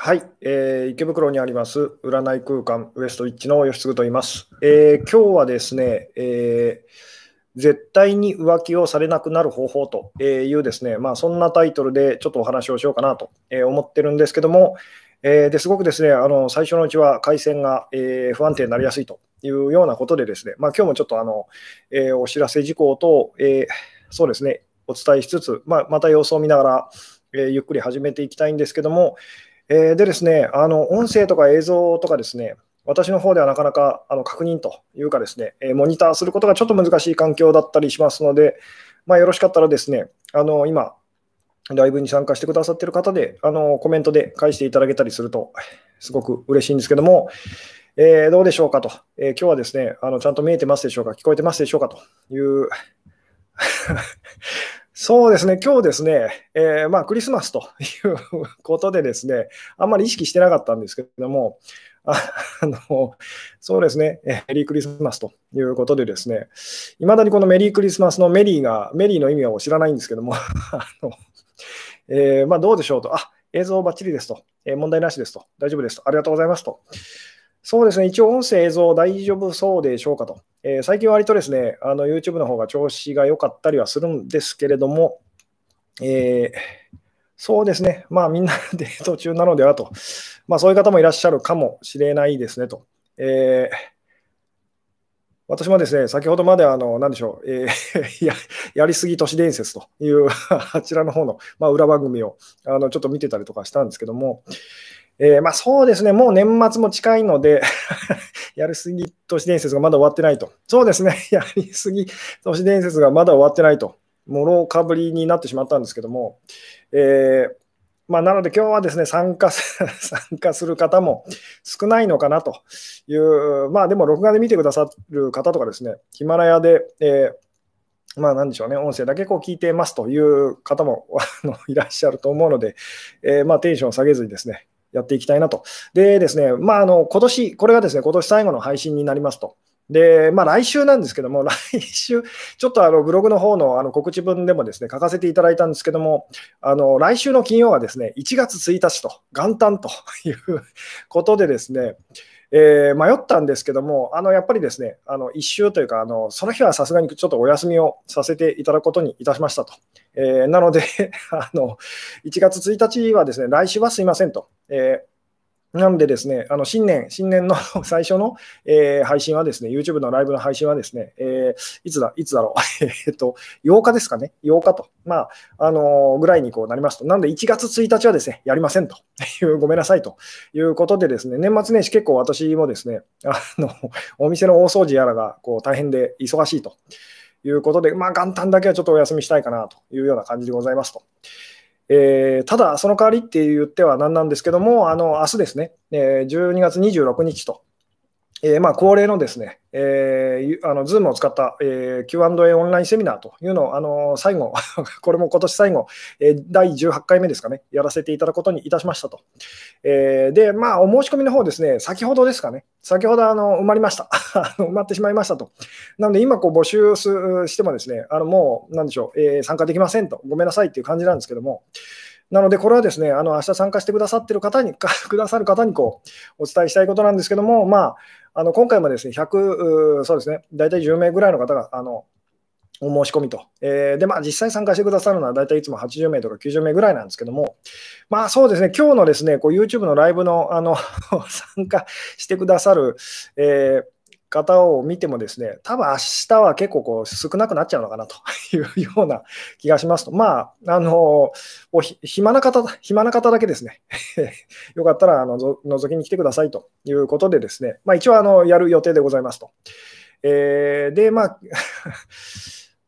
はい、えー、池袋にあります占い空間ウエストウィッチの吉嗣と言います。えー、今日はですね、えー、絶対に浮気をされなくなる方法というですね、まあ、そんなタイトルでちょっとお話をしようかなと思ってるんですけども、えー、ですごくですねあの最初のうちは回線が、えー、不安定になりやすいというようなことでですね、まあ、今日もちょっとあの、えー、お知らせ事項と、えそうですね、お伝えしつつ、まあ、また様子を見ながら、えゆっくり始めていきたいんですけども、えー、でですね、あの音声とか映像とかですね、私の方ではなかなかあの確認というかですね、えモニターすることがちょっと難しい環境だったりしますので、まあ、よろしかったらですね、あの今、ライブに参加してくださっている方で、あのコメントで返していただけたりすると、すごく嬉しいんですけども、えー、どうでしょうかと、えー、今日はですねあの、ちゃんと見えてますでしょうか、聞こえてますでしょうかというそうですね、今日ですね、えー、まあ、クリスマスということでですね、あんまり意識してなかったんですけども、あ のそうですね、メリークリスマスということでですね、いまだにこのメリークリスマスのメリーが、メリーの意味を知らないんですけども、あのえー、まあ、どうでしょうと、あ映像ばっちりですと、えー、問題なしですと、大丈夫ですと、ありがとうございますと。そうですね、一応音声、映像大丈夫そうでしょうかと。えー、最近割とですね、あの YouTube の方が調子が良かったりはするんですけれども、えー、そうですね、まあみんなで途中なのではと、まあそういう方もいらっしゃるかもしれないですねと。えー、私もですね、先ほどまであの、なんでしょう、えー、ややりすぎ都市伝説というあちらの方の、まあ、裏番組をあのちょっと見てたりとかしたんですけども、えー、まあ、そうですね、もう年末も近いので やりすぎ都市伝説がまだ終わってないと。そうですね、やりすぎ都市伝説がまだ終わってないと。もろかぶりになってしまったんですけども、えー、まあ、なので今日はですね参加、参加する方も少ないのかなという、まあでも録画で見てくださる方とかですね、ヒマラヤで、えー、まあなんでしょうね、音声だけこう聞いてますという方もいらっしゃると思うので、えー、まあテンションを下げずにですね、やっていきたいなと。でですね、まあ、あの今年これがですね、今年最後の配信になりますと。で、まあ、来週なんですけども、来週、ちょっとあのブログの方のあの告知文でもですね、書かせていただいたんですけども、あの来週の金曜はですね、1月1日と、元旦ということでですね、えー、迷ったんですけども、あのやっぱりですね、あの一周というかあの、その日はさすがにちょっとお休みをさせていただくことにいたしましたと。えー、なので あの、1月1日はですね、来週はすいませんと。えーなのでですね、あの新年、新年の 最初の、えー、配信はですね、YouTube のライブの配信はですね、えー、いつだ、いつだろう、えっと、8日ですかね、8日と、まあ、あのー、ぐらいにこうなりますと。なので、1月1日はですね、やりませんと。いう、ごめんなさいと。いうことでですね、年末年始結構私もですね、あの、お店の大掃除やらがこう大変で忙しいと。いうことで、まあ、元旦だけはちょっとお休みしたいかなというような感じでございますと。えー、ただ、その代わりって言っては何なんですけども、あの明日ですね、えー、12月26日と。えー、まあ恒例のですね、えー、あの Zoom を使った、えー、Q&A オンラインセミナーというのを、あの最後、これも今年最後、えー、第18回目ですかね、やらせていただくことにいたしましたと。えー、で、まあ、お申し込みの方ですね、先ほどですかね、先ほどあの埋まりました。埋まってしまいましたと。なので、今こう募集してもですね、あのもう、なんでしょう、えー、参加できませんと、ごめんなさいっていう感じなんですけども、なので、これはですね、あの明日参加してくださってる方に、くださる方にこうお伝えしたいことなんですけども、まあ、あの今回もですね、100、そうですね、大体10名ぐらいの方が、あのお申し込みと。えー、で、まあ、実際参加してくださるのは大体いつも80名とか90名ぐらいなんですけども、まあそうですね、今日のですね、こう YouTube のライブのあの 参加してくださる、えー方を見てもですね、多分明日は結構こう少なくなっちゃうのかなと いうような気がしますと、まあ、あの、お暇な方、暇な方だけですね、よかったらあの覗きに来てくださいということでですね、まあ一応あのやる予定でございますと。えー、で、まあ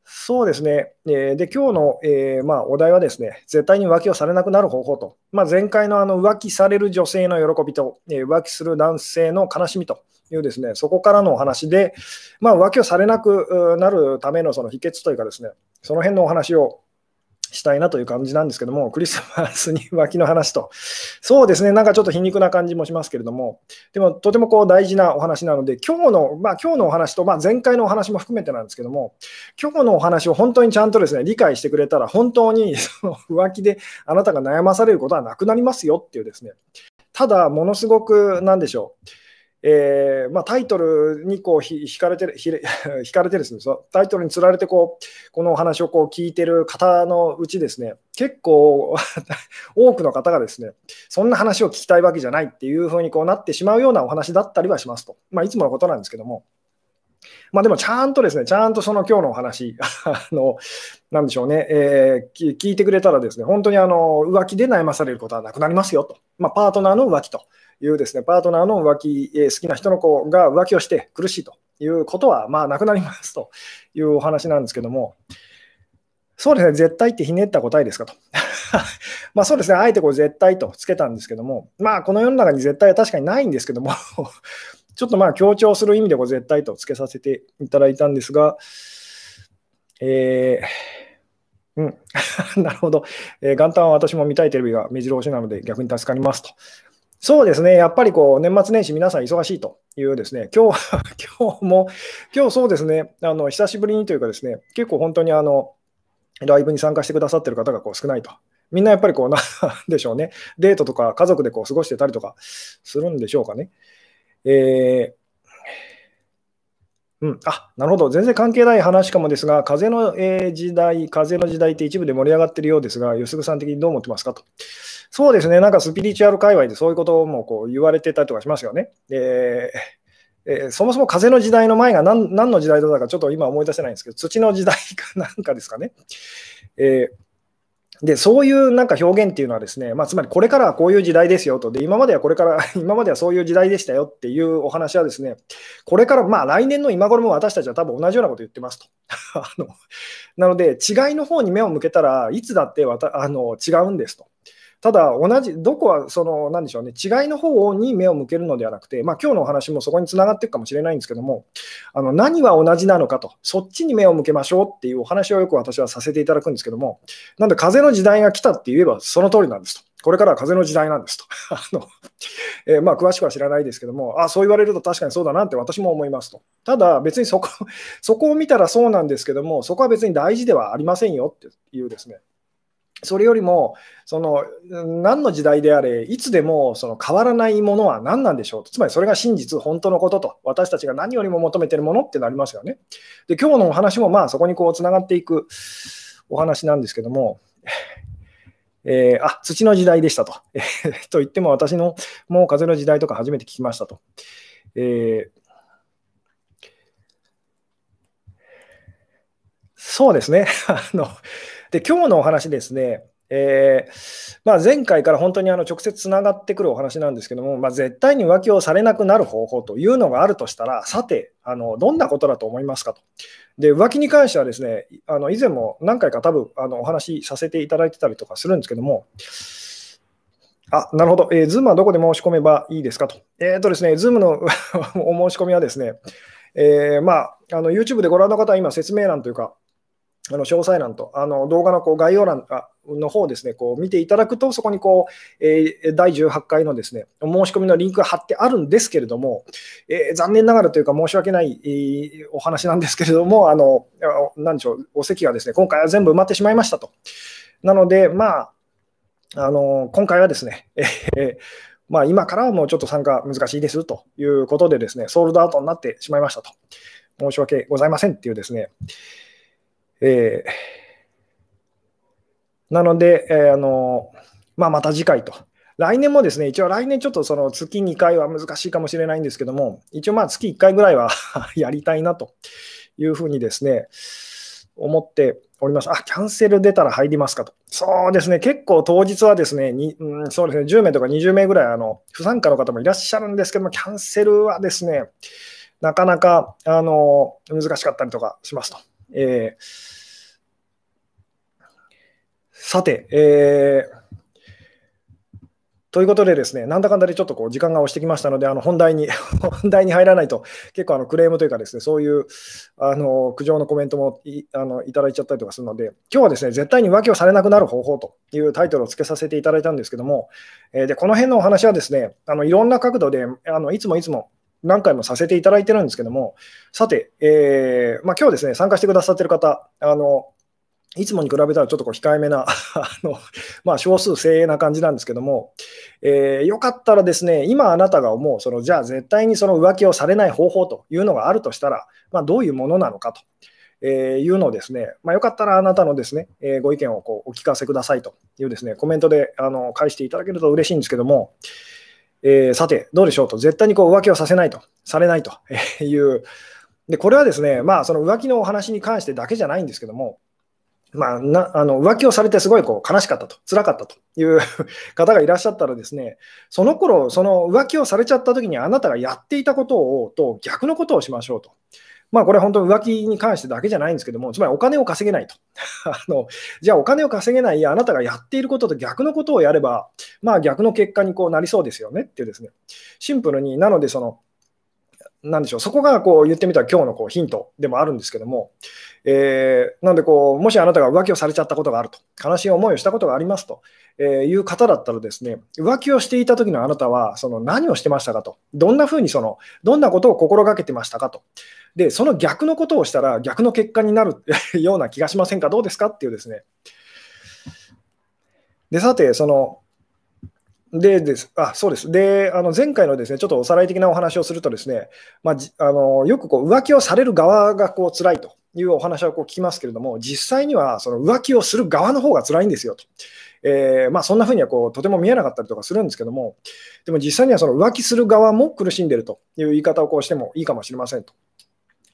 そうですね。えー、で、今日の、えー、まあ、お題はですね、絶対に浮気をされなくなる方法と、まあ、前回のあの浮気される女性の喜びと、えー、浮気する男性の悲しみというですね、そこからのお話で、まあ、浮気をされなくなるためのその秘訣というかですね、その辺のお話をしたいなという感じなんですけども、クリスマスに浮気の話と、そうですね、なんかちょっと皮肉な感じもしますけれども、でもとてもこう大事なお話なので、今日の、まあ、今日のお話と、まあ、前回のお話も含めてなんですけども、今日のお話を本当にちゃんとですね理解してくれたら、本当にその浮気であなたが悩まされることはなくなりますよっていうですね、ただ、ものすごく、なんでしょう。えーまあ、タイトルにこうひ引かれてる、ひ引 かれてですね、そタイトルにつられてこう、このお話をこう聞いてる方のうちですね、結構 多くの方がですね、そんな話を聞きたいわけじゃないっていうふうにこうなってしまうようなお話だったりはしますと。まあ、いつものことなんですけども。まあ、でもちゃんとですね、ちゃんとその今日のお話、あの、なんでしょうね、えー、聞いてくれたらですね、本当にあの浮気で悩まされることはなくなりますよと。まあ、パートナーの浮気と。いうですね、パートナーの浮気、え好きな人の子が浮気をして苦しいということは、まあ、なくなります というお話なんですけども、そうですね、絶対ってひねった答えですかと。まあそうですね、あえてこう絶対とつけたんですけども、まあこの世の中に絶対は確かにないんですけども ちょっとまあ強調する意味でこう絶対とつけさせていただいたんですが、えー、うん、なるほど、えー、元旦は私も見たいテレビが目白押しなので逆に助かりますと。そうですね、やっぱりこう年末年始、皆さん忙しいというですね、今日 今日も、今日そうですね、あの久しぶりにというかですね、結構本当にあのライブに参加してくださってる方がこう少ないと。みんなやっぱりこう、な んでしょうね、デートとか家族でこう過ごしてたりとかするんでしょうかね。えーうん、あなるほど、全然関係ない話かもですが、風の、時代、風の時代って一部で盛り上がってるようですが、吉純さん的にどう思ってますかと。そうですね、なんかスピリチュアル界隈でそういうこともこう言われてたりとかしますよね。えーえー、そもそも風の時代の前が何何の時代だったかちょっと今思い出せないんですけど、土の時代かなんかですかね。えーで、そういうなんか表現っていうのはですね、まあ、つまりこれからはこういう時代ですよと。で、今まではこれから、今まではそういう時代でしたよっていうお話はですね、これから、まあ来年の今頃も私たちは多分同じようなこと言ってますと。あのなので、違いの方に目を向けたらいつだってわたあの違うんですと。ただ、同じ、どこは、その、なんでしょうね、違いの方に目を向けるのではなくて、まあ、今日のお話もそこにつながっていくかもしれないんですけども、あの何は同じなのかと、そっちに目を向けましょうっていうお話をよく私はさせていただくんですけども、なんで、風の時代が来たって言えばその通りなんですと。これからは風の時代なんですと。あのえー、まあ、詳しくは知らないですけども、あそう言われると確かにそうだなって私も思いますと。ただ、別にそこそこを見たらそうなんですけども、そこは別に大事ではありませんよっていうですね、それよりも、その何の時代であれ、いつでもその変わらないものは何なんでしょう、つまりそれが真実、本当のことと、私たちが何よりも求めてるものってなりますよね。で、今日のお話もまあそこにこうつながっていくお話なんですけども、えー、あ土の時代でしたと。と言っても、私のもう風の時代とか初めて聞きましたと。えーそうですね。あので、今日のお話ですね、えーまあ、前回から本当にあの直接つながってくるお話なんですけども、まあ、絶対に浮気をされなくなる方法というのがあるとしたら、さて、あのどんなことだと思いますかと。で浮気に関してはですね、あの以前も何回か多分あのお話しさせていただいてたりとかするんですけども、あ、なるほど。えー、Zoom はどこで申し込めばいいですかと。えっ、ー、とですね、Zoom の お申し込みはですね、えー、まあ、あの YouTube でご覧の方は今説明欄というか、あの詳細欄とあの動画のこう概要欄の方ですね、こう見ていただくと、そこにこう、えー、第18回のですね、申し込みのリンクが貼ってあるんですけれども、えー、残念ながらというか申し訳ない、えー、お話なんですけれども、あの、なんでしょう、お席がですね、今回は全部埋まってしまいましたと。なので、まあ、あの、今回はですね、えーまあ、今からはもうちょっと参加難しいですということでですね、ソールドアウトになってしまいましたと。申し訳ございませんっていうですね、えー、なので、えー、あのまあ、また次回と。来年もですね、一応来年ちょっとその月2回は難しいかもしれないんですけども、一応まあ月1回ぐらいは やりたいなというふうにですね、思っております。あ、キャンセル出たら入りますかと。そうですね、結構当日はですね、にうん、そうですね10名とか20名ぐらいあの不参加の方もいらっしゃるんですけども、キャンセルはですね、なかなかあの難しかったりとかしますと。えー、さて、えー、ということでですね、なんだかんだでちょっとこう時間が押してきましたので、あの本題に 本題に入らないと、結構あのクレームというかですね、そういうあの苦情のコメントもいあのいただいちゃったりとかするので、今日はですね、絶対に浮気をされなくなる方法というタイトルをつけさせていただいたんですけども、えー、でこの辺のお話はですね、あのいろんな角度であのいつもいつも何回もさせていただいてるんですけども、さて、えーまあ、今日ですね、参加してくださってる方、あのいつもに比べたらちょっとこう控えめな あの、まあ、少数精鋭な感じなんですけども、えー、よかったらですね、今あなたが思う、そのじゃあ絶対にその浮気をされない方法というのがあるとしたら、まあ、どういうものなのかと。えー、いうのをですね、まあ、よかったらあなたのですね、えー、ご意見をこうお聞かせくださいというですね、コメントであの返していただけると嬉しいんですけども、えー、さて、どうでしょうと、絶対にこう浮気をさせないと、されないと。いう、でこれはですね、まあ、その浮気のお話に関してだけじゃないんですけども、まあ、なあの浮気をされてすごいこう悲しかったと、辛かったと。いう 方がいらっしゃったらですね、その頃その浮気をされちゃった時にあなたがやっていたことをと逆のことをしましょうと。まあ、これ本当に浮気に関してだけじゃないんですけども、つまりお金を稼げないと。あのじゃあお金を稼げないあなたがやっていることと逆のことをやれば、まあ逆の結果にこうなりそうですよねっていうですね、シンプルに、なのでその、なんでしょう、そこがこう言ってみたら今日のこうヒントでもあるんですけども、えー、なんでこう、もしあなたが浮気をされちゃったことがあると、悲しい思いをしたことがありますと、えいう方だったらですね、浮気をしていた時のあなたは、その何をしてましたかと、どんなふうにその、どんなことを心がけてましたかと、で、その逆のことをしたら逆の結果になる ような気がしませんか、どうですか？っていうですね。で、さて、その、でです、あ、そうです。で、あの前回のですね、ちょっとおさらい的なお話をするとですね、まあ、あのよくこう浮気をされる側がこう辛いというお話をこう聞きますけれども、実際にはその浮気をする側の方が辛いんですよと。えー、まあ、そんなふうにはこうとても見えなかったりとかするんですけども、でも実際にはその浮気する側も苦しんでるという言い方をこうしてもいいかもしれませんと。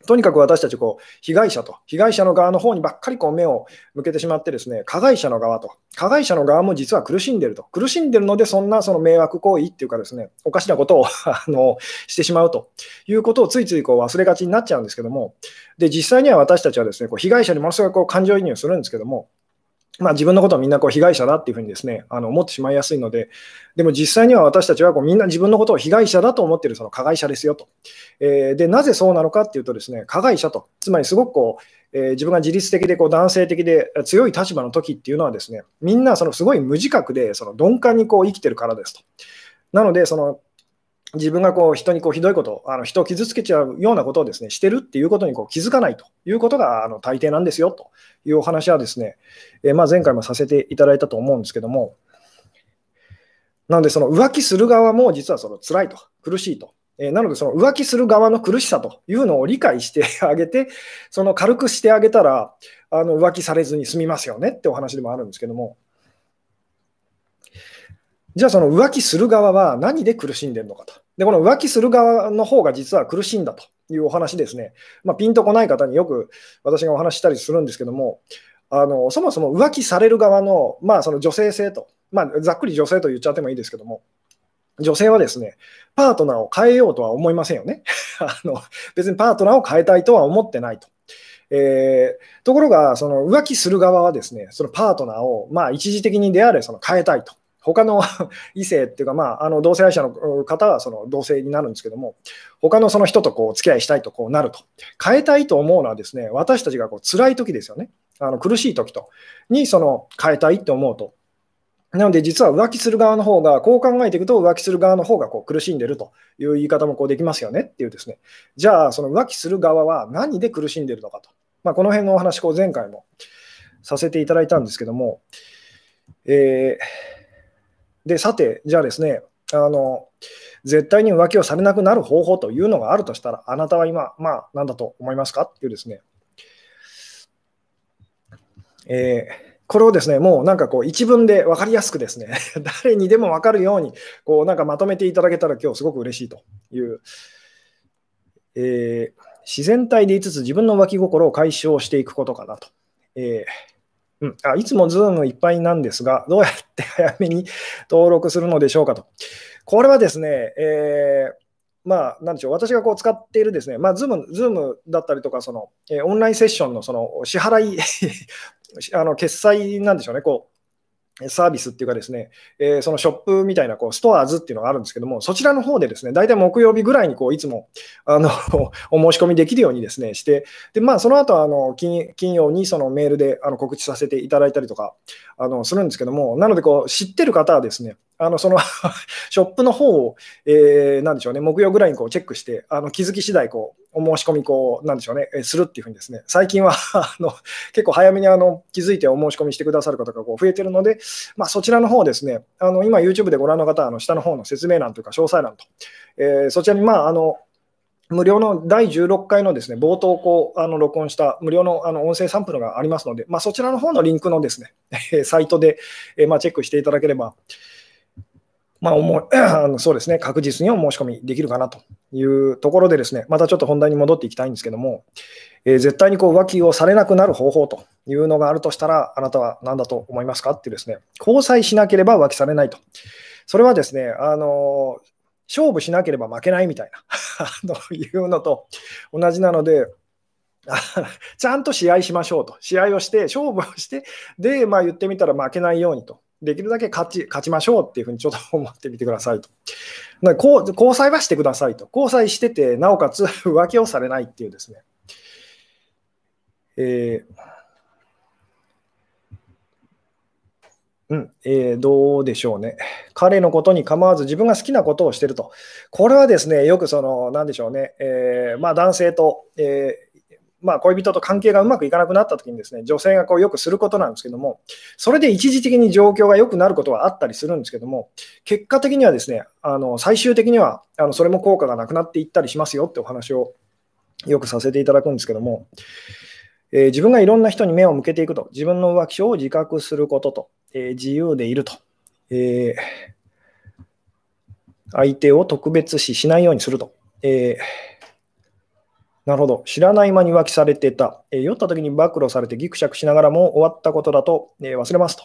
とにかく私たちこう、被害者と、被害者の側の方にばっかりこう目を向けてしまって、ですね加害者の側と、加害者の側も実は苦しんでると、苦しんでるので、そんなその迷惑行為っていうか、ですねおかしなことを あのしてしまうと。いうことをついついこう忘れがちになっちゃうんですけども、で実際には私たちはですねこう被害者にものすごいこう感情移入するんですけども、まあ、自分のことをみんなこう被害者だっていうふうにですねあの思ってしまいやすいので、でも実際には私たちはこうみんな自分のことを被害者だと思っているその加害者ですよと。えー、でなぜそうなのかっていうと、ですね加害者と、つまりすごくこう、えー、自分が自律的でこう男性的で強い立場の時っていうのは、ですねみんなそのすごい無自覚でその鈍感にこう生きてるからですと。なので、その自分がこう人にこうひどいこと、あの人を傷つけちゃうようなことをですねしてるっていうことにこう気づかないということがあの大抵なんですよというお話はですね、えー、まあ前回もさせていただいたと思うんですけども、なのでその浮気する側も実はその辛いと、苦しいと。えー、なのでその浮気する側の苦しさというのを理解して あげて、その軽くしてあげたら、あの浮気されずに済みますよねってお話でもあるんですけども。じゃあその浮気する側は何で苦しんでるのかと。で、この浮気する側の方が実は苦しいんだというお話ですね。まあ、ピンとこない方によく私がお話したりするんですけども、あのそもそも浮気される側の,、まあその女性性と、まあ、ざっくり女性と言っちゃってもいいですけども、女性はですね、パートナーを変えようとは思いませんよね。あの別にパートナーを変えたいとは思ってないと。えー、ところが、その浮気する側はですね、そのパートナーを、まあ、一時的にであれその変えたいと。他の 異性っていうか、まあ、あの同性愛者の方はその同性になるんですけども、他のその人とこう付き合いしたいとこうなると。変えたいと思うのはですね、私たちがこう辛い時ですよね。あの苦しい時と、にその変えたいって思うと。なので、実は浮気する側の方が、こう考えていくと、浮気する側の方がこう苦しんでるという言い方もこうできますよねっていうですね。じゃあ、その浮気する側は何で苦しんでるのかと。まあ、この辺のお話、こう前回もさせていただいたんですけども、えーで、さて、じゃあですね、あの、絶対に浮気をされなくなる方法というのがあるとしたら、あなたは今、まあ、何だと思いますか？っていうですね、えー、これをですね、もうなんかこう一文で分かりやすくですね、誰にでも分かるように、こうなんかまとめていただけたら今日すごく嬉しいという、えー、自然体でいつつ自分の浮気心を解消していくことかなと。えーうん、あいつもズームいっぱいなんですが、どうやって早めに登録するのでしょうかと。これはですね、えー、まあ、なんでしょう、私がこう使っているですね、まあ、ズーム、ズームだったりとか、その、えー、オンラインセッションのその支払い あの決済なんでしょうね、こう、サービスっていうかですね、えー、そのショップみたいなこうストアーズっていうのがあるんですけども、そちらの方でですね、大体木曜日ぐらいにこういつもあの お申し込みできるようにですね、して、で、まあその後あの金金曜にそのメールであの告知させていただいたりとかあのするんですけども、なのでこう知ってる方はですね、あのその ショップの方を、えー、なんでしょうね、木曜ぐらいにこうチェックして、あの気づき次第こうお申し込みこう、なんでしょうね、するっていうふうにですね、最近は あの結構早めにあの気づいてお申し込みしてくださる方がこう増えてるので、まあ、そちらの方ですね、あの今 YouTube でご覧の方あの下の方の説明欄というか詳細欄と、えー、そちらにまああの無料の第16回のですね冒頭こうあの録音した無料のあの音声サンプルがありますので、まあ、そちらの方のリンクのですねサイトで、えまあ、チェックしていただければ、まあ、思 あのそうですね、確実にお申し込みできるかなというところでですね、またちょっと本題に戻っていきたいんですけども、えー、絶対にこう浮気をされなくなる方法というのがあるとしたら、あなたは何だと思いますかってですね、交際しなければ浮気されないと。それはですね、あの勝負しなければ負けないみたいな というのと同じなので、ちゃんと試合しましょうと。試合をして、勝負をして、で、まあ言ってみたら負けないようにと。できるだけ勝ち勝ちましょうっていうふうにちょっと思ってみてくださいと。だこう交際はしてくださいと。交際してて、なおかつ 浮気をされないっていうですね。えーうんえー、どうでしょうね。彼のことに構わず自分が好きなことをしてると。これはですね、よくその、なんでしょうね、えー、まあ、男性と、えー、まあ、恋人と関係がうまくいかなくなったときにですね、女性がこうよくすることなんですけども、それで一時的に状況が良くなることはあったりするんですけども、結果的にはですね、あの最終的にはあのそれも効果がなくなっていったりしますよってお話をよくさせていただくんですけども、えー、自分がいろんな人に目を向けていくと、自分の浮気症を自覚することと、えー、自由でいると、えー、相手を特別視しないようにすると、えなるほど、知らない間に浮気されてた、え酔った時に暴露されてギクシャクしながらも終わったことだと、え忘れますと、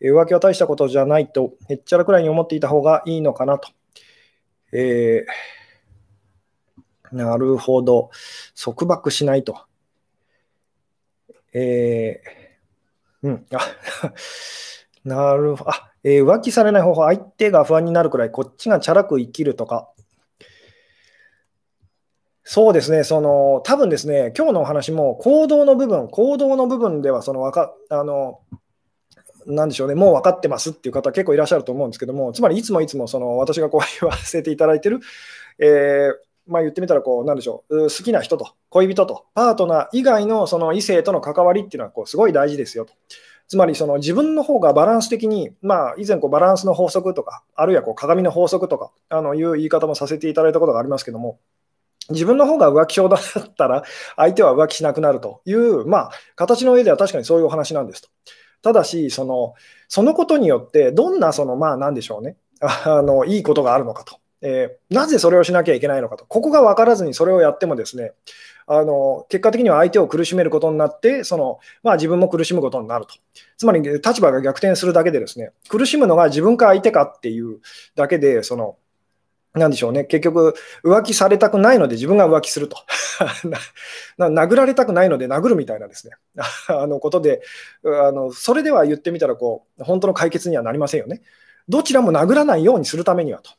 え浮気は大したことじゃないと、へっちゃらくらいに思っていた方がいいのかなと。えなるほど、束縛しないと。えー、うん、あ なるほど、あ、えー、浮気されない方法、相手が不安になるくらい、こっちがチャラく生きるとか、そうですね、その多分ですね、今日のお話も行動の部分、行動の部分ではそのわかあの、なんでしょうね、もう分かってますっていう方結構いらっしゃると思うんですけども、つまりいつもいつもその私がこう言わせていただいてる、えーまあ、言ってみたらこう、なんでしょう、好きな人と恋人とパートナー以外のその異性との関わりっていうのはこうすごい大事ですよと。つまりその自分の方がバランス的に、まあ、以前こうバランスの法則とか、あるいはこう鏡の法則とかあのいう言い方もさせていただいたことがありますけども、自分の方が浮気症だったら、相手は浮気しなくなるという、まあ、形の上では確かにそういうお話なんですと。ただし、そのそのことによって、どんなその、まあ、なんでしょうね、あのいいことがあるのかと。えー、なぜそれをしなきゃいけないのかと、ここが分からずにそれをやってもですね、あの結果的には相手を苦しめることになって、そのまあ、自分も苦しむことになると。つまり立場が逆転するだけで、ですね苦しむのが自分か相手かっていうだけで、そのなんでしょうね、結局、浮気されたくないので自分が浮気すると。殴られたくないので殴るみたいなですね、あのことであの、それでは言ってみたらこう、本当の解決にはなりませんよね。どちらも殴らないようにするためにはと。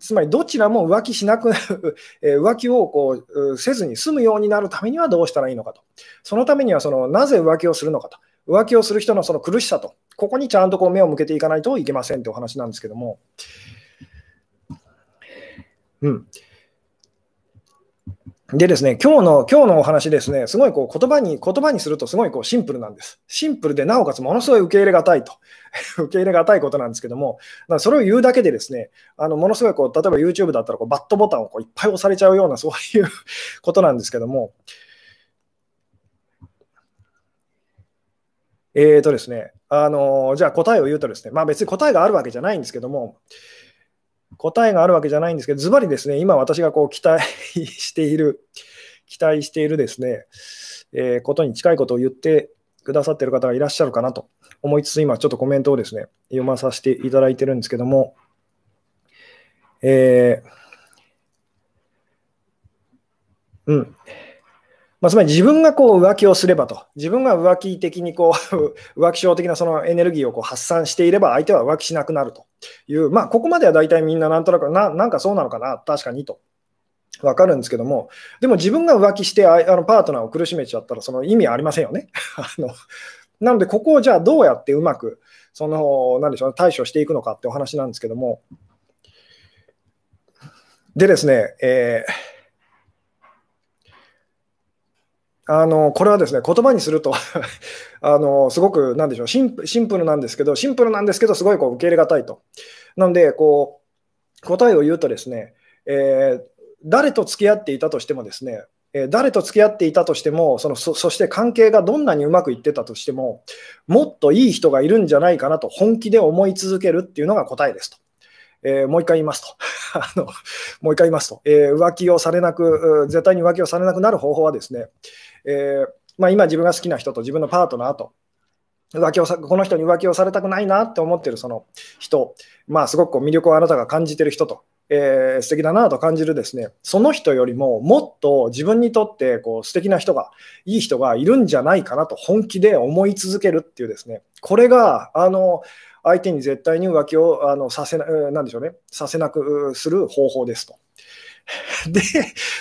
つまりどちらも浮気しなく 浮気をこうせずに済むようになるためにはどうしたらいいのかと。そのためにはそのなぜ浮気をするのかと。浮気をする人のその苦しさと。ここにちゃんとこう目を向けていかないといけませんというお話なんですけども。うんでですね、今日の、今日のお話ですね、すごいこう言葉に、言葉にするとすごいこうシンプルなんです。シンプルで、なおかつものすごい受け入れがたいと。受け入れがたいことなんですけども、それを言うだけでですね、あのものすごいこう、例えば YouTube だったらこうバットボタンをこういっぱい押されちゃうような、そういうことなんですけども、えーとですね、あのじゃあ答えを言うとですね、まあ別に答えがあるわけじゃないんですけども、答えがあるわけじゃないんですけど、ズバリですね、今私がこう期待している、期待しているですね、えー、ことに近いことを言ってくださってる方がいらっしゃるかなと思いつつ、今ちょっとコメントをですね、読まさせていただいてるんですけども、えー、うん。まあ、つまり自分がこう浮気をすればと、自分が浮気的にこう 浮気症的なそのエネルギーをこう発散していれば、相手は浮気しなくなると。いう、まあ、ここまでは大体みんななんとなくな、なんかそうなのかな、確かにと。わかるんですけども、でも自分が浮気してあのパートナーを苦しめちゃったら、その意味ありませんよね。あのなので、ここをじゃあどうやってうまく、その、なんでしょう、対処していくのかってお話なんですけども、でですね、えー、あのこれはですね言葉にすると あのすごくなんでしょうシンプルなんですけど、シンプルなんですけど、すごいこう受け入れがたいと。なのでこう、答えを言うとですね、えー、誰と付き合っていたとしてもですね、えー、誰と付き合っていたとしてもそのそ、そして関係がどんなにうまくいってたとしても、もっといい人がいるんじゃないかなと本気で思い続けるっていうのが答えですと。えー、もう一回言いますと。あのもう一回言いますと、えー、浮気をされなく、絶対に浮気をされなくなる方法はですね、えー、まあ、今自分が好きな人と自分のパートナーと、浮気をさこの人に浮気をされたくないなって思ってるその人、まあ、すごく魅力をあなたが感じてる人と、えー、素敵だなと感じるですね、その人よりももっと自分にとってこう素敵な人が、いい人がいるんじゃないかなと本気で思い続けるっていうですね、これが、あの、相手に絶対に浮気をあのさせな、なんでしょうね、させなくする方法ですと。で、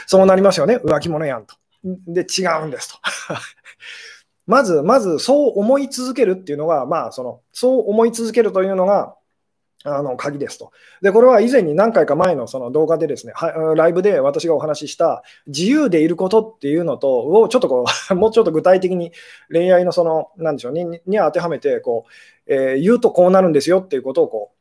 そうなりますよね、浮気者やんと。で、違うんですと。まず、まず、そう思い続けるっていうのが、まあ、その、そう思い続けるというのが、あの鍵ですと。で、これは以前に何回か前のその動画でですね、ライブで私がお話しした自由でいることっていうのと、をちょっとこう、もうちょっと具体的に恋愛のその、なんでしょうに、に当てはめて、こう、えー、言うとこうなるんですよっていうことをこう、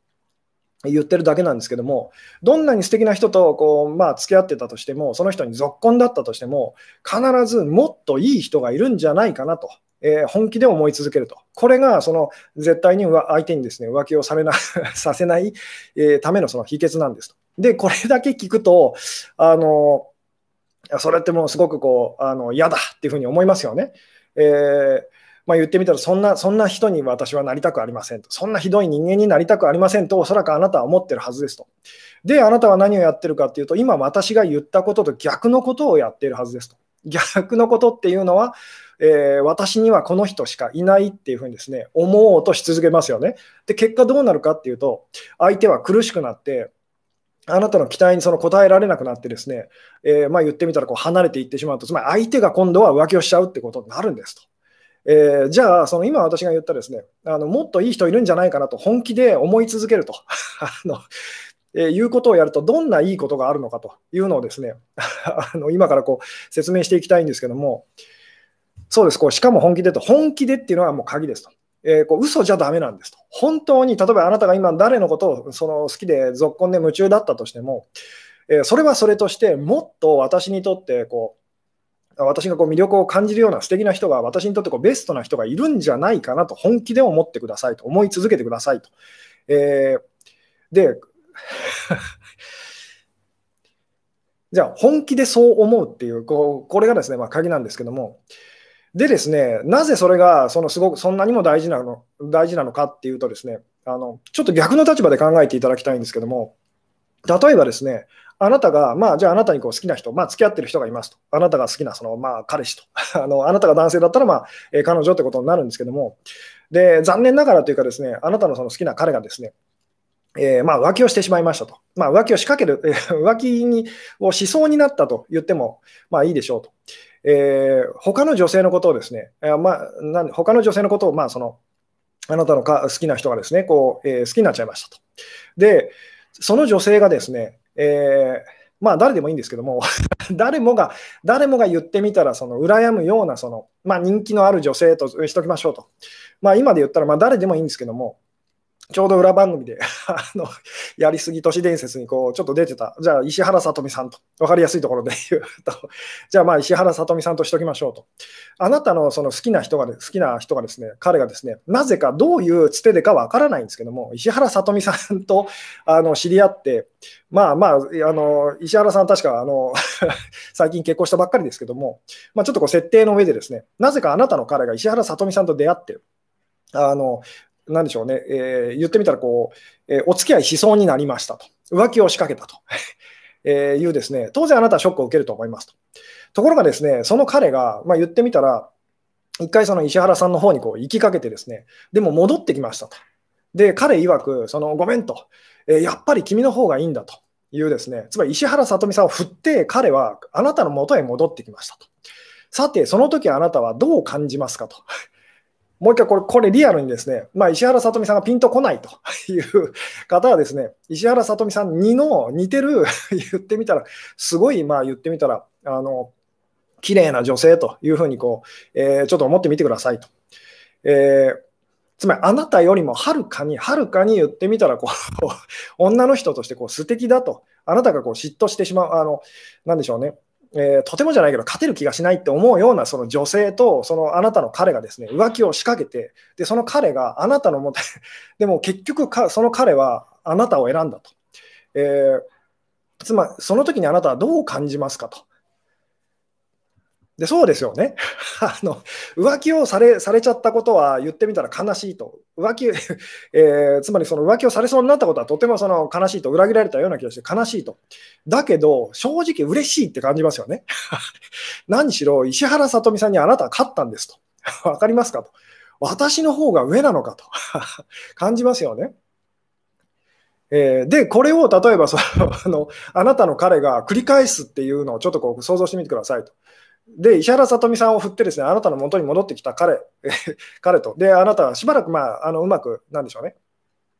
言ってるだけなんですけども、どんなに素敵な人とこう、まあ、付き合ってたとしても、その人に続婚だったとしても、必ずもっといい人がいるんじゃないかなとえー、本気で思い続けると。これがその絶対に相手にですね浮気をされな させない、えー、ためのその秘訣なんですと。で、これだけ聞くと、あのそれってもうすごくこう、あの嫌だっていうふうに思いますよね。えーまあ、言ってみたらそんな、そんな人に私はなりたくありませんと。そんなひどい人間になりたくありませんと、おそらくあなたは思ってるはずですと。で、あなたは何をやってるかっていうと、今私が言ったことと逆のことをやっているはずですと。逆のことっていうのは、えー、私にはこの人しかいないっていうふうにですね、思おうとし続けますよね。で、結果どうなるかっていうと、相手は苦しくなって、あなたの期待にその応えられなくなってですね、えー、まあ言ってみたらこう離れていってしまうと、つまり相手が今度は浮気をしちゃうってことになるんですと。えー、じゃあ、その今私が言ったですねあの、もっといい人いるんじゃないかなと本気で思い続けると。あのえー、いうことをやると、どんないいことがあるのかというのをですね、あの今からこう説明していきたいんですけども、そうです、こうしかも本気でと、本気でっていうのはもう鍵ですと。えー、こう嘘じゃだめなんですと。本当に、例えばあなたが今誰のことをその好きで、続婚で夢中だったとしても、えー、それはそれとして、もっと私にとってこう、私がこう魅力を感じるような素敵な人が、私にとってこうベストな人がいるんじゃないかなと、本気で思ってくださいと、思い続けてくださいと。えー、で、じゃあ、本気でそう思うっていう、こうこれがですね、まあ、鍵なんですけども、でですね、なぜそれがそのすごくそんなにも大事なの大事なのかっていうとですねあの、ちょっと逆の立場で考えていただきたいんですけども、例えばですね、あなたが、まあ、じゃああなたにこう好きな人、まあ、付き合ってる人がいますと。あなたが好きなその、まあ、彼氏と あの。あなたが男性だったら、まあえー、彼女ってことになるんですけども、で残念ながらというかですね、あなたのその好きな彼がですね、えー、まあ、浮気をしてしまいましたと。まあ、浮気を仕掛ける、え浮気にをしそうになったと言っても、まあいいでしょうと。えー、他の女性のことをですね、えー、まあ、な他の女性のことを、まあ、その、あなたのか好きな人がですね、こう、えー、好きになっちゃいましたと。で、その女性がですね、えー、まあ誰でもいいんですけども 誰もが、誰もが言ってみたら、その羨むような、その、まあ人気のある女性としときましょうと。まあ今で言ったら、まあ誰でもいいんですけども、ちょうど裏番組で あの、やりすぎ都市伝説にこう、ちょっと出てた。じゃあ、石原さとみさんと、分かりやすいところで言うと、じゃあ、まあ、石原さとみさんとしときましょうと。あなたのその好きな人が、好きな人がですね、彼がですね、なぜかどういうつてでかわからないんですけども、石原さとみさんと あの知り合って、まあまあ、あの石原さん、確かあの最近結婚したばっかりですけども、まあ、ちょっとこう設定の上でですね、なぜかあなたの彼が石原さとみさんと出会って、あのなんでしょうね、えー、言ってみたらこう、えー、お付き合いしそうになりましたと。浮気を仕掛けたと。え、いうですね、当然あなたはショックを受けると思いますと。ところがですね、その彼が、まあ、言ってみたら、一回その石原さんの方にこう行きかけてですね、でも戻ってきましたと。で、彼曰く、そのごめんと、え、やっぱり君の方がいいんだというですね、つまり石原さとみさんを振って、彼はあなたの元へ戻ってきましたと。さて、その時あなたはどう感じますかと。もう一回これ、これリアルにですね、まあ、石原さとみさんがピンとこないと いう方はですね、石原さとみさんにの似てる 言ってみたら、すごい、まあ言ってみたら、あの、綺麗な女性というふうにこう、えー、ちょっと思ってみてくださいと。えー、つまりあなたよりもはるかに、はるかに言ってみたらこう、女の人としてこう素敵だと、あなたがこう嫉妬してしまう、あの、なんでしょうね、えー、とてもじゃないけど、勝てる気がしないって思うようなその女性と、そのあなたの彼がですね、浮気を仕掛けて、で、その彼があなたのもと、でも結局か、その彼はあなたを選んだと。えー、つまり、その時にあなたはどう感じますかと。でそうですよね あの。浮気をされされちゃったことは言ってみたら悲しいと。浮気、えー、つまりその浮気をされそうになったことはとてもその悲しいと、裏切られたような気がして悲しいと。だけど、正直嬉しいって感じますよね。何しろ、石原さとみさんにあなたは勝ったんですと。わかりますかと。私の方が上なのかと感じますよね。えー、で、これを例えばそのあの、あなたの彼が繰り返すっていうのをちょっとこう想像してみてくださいと。で、石原さとみさんを振ってですね、あなたの元に戻ってきた彼、彼と。で、あなたはしばらく、まあ、あのうまく、なんでしょうね。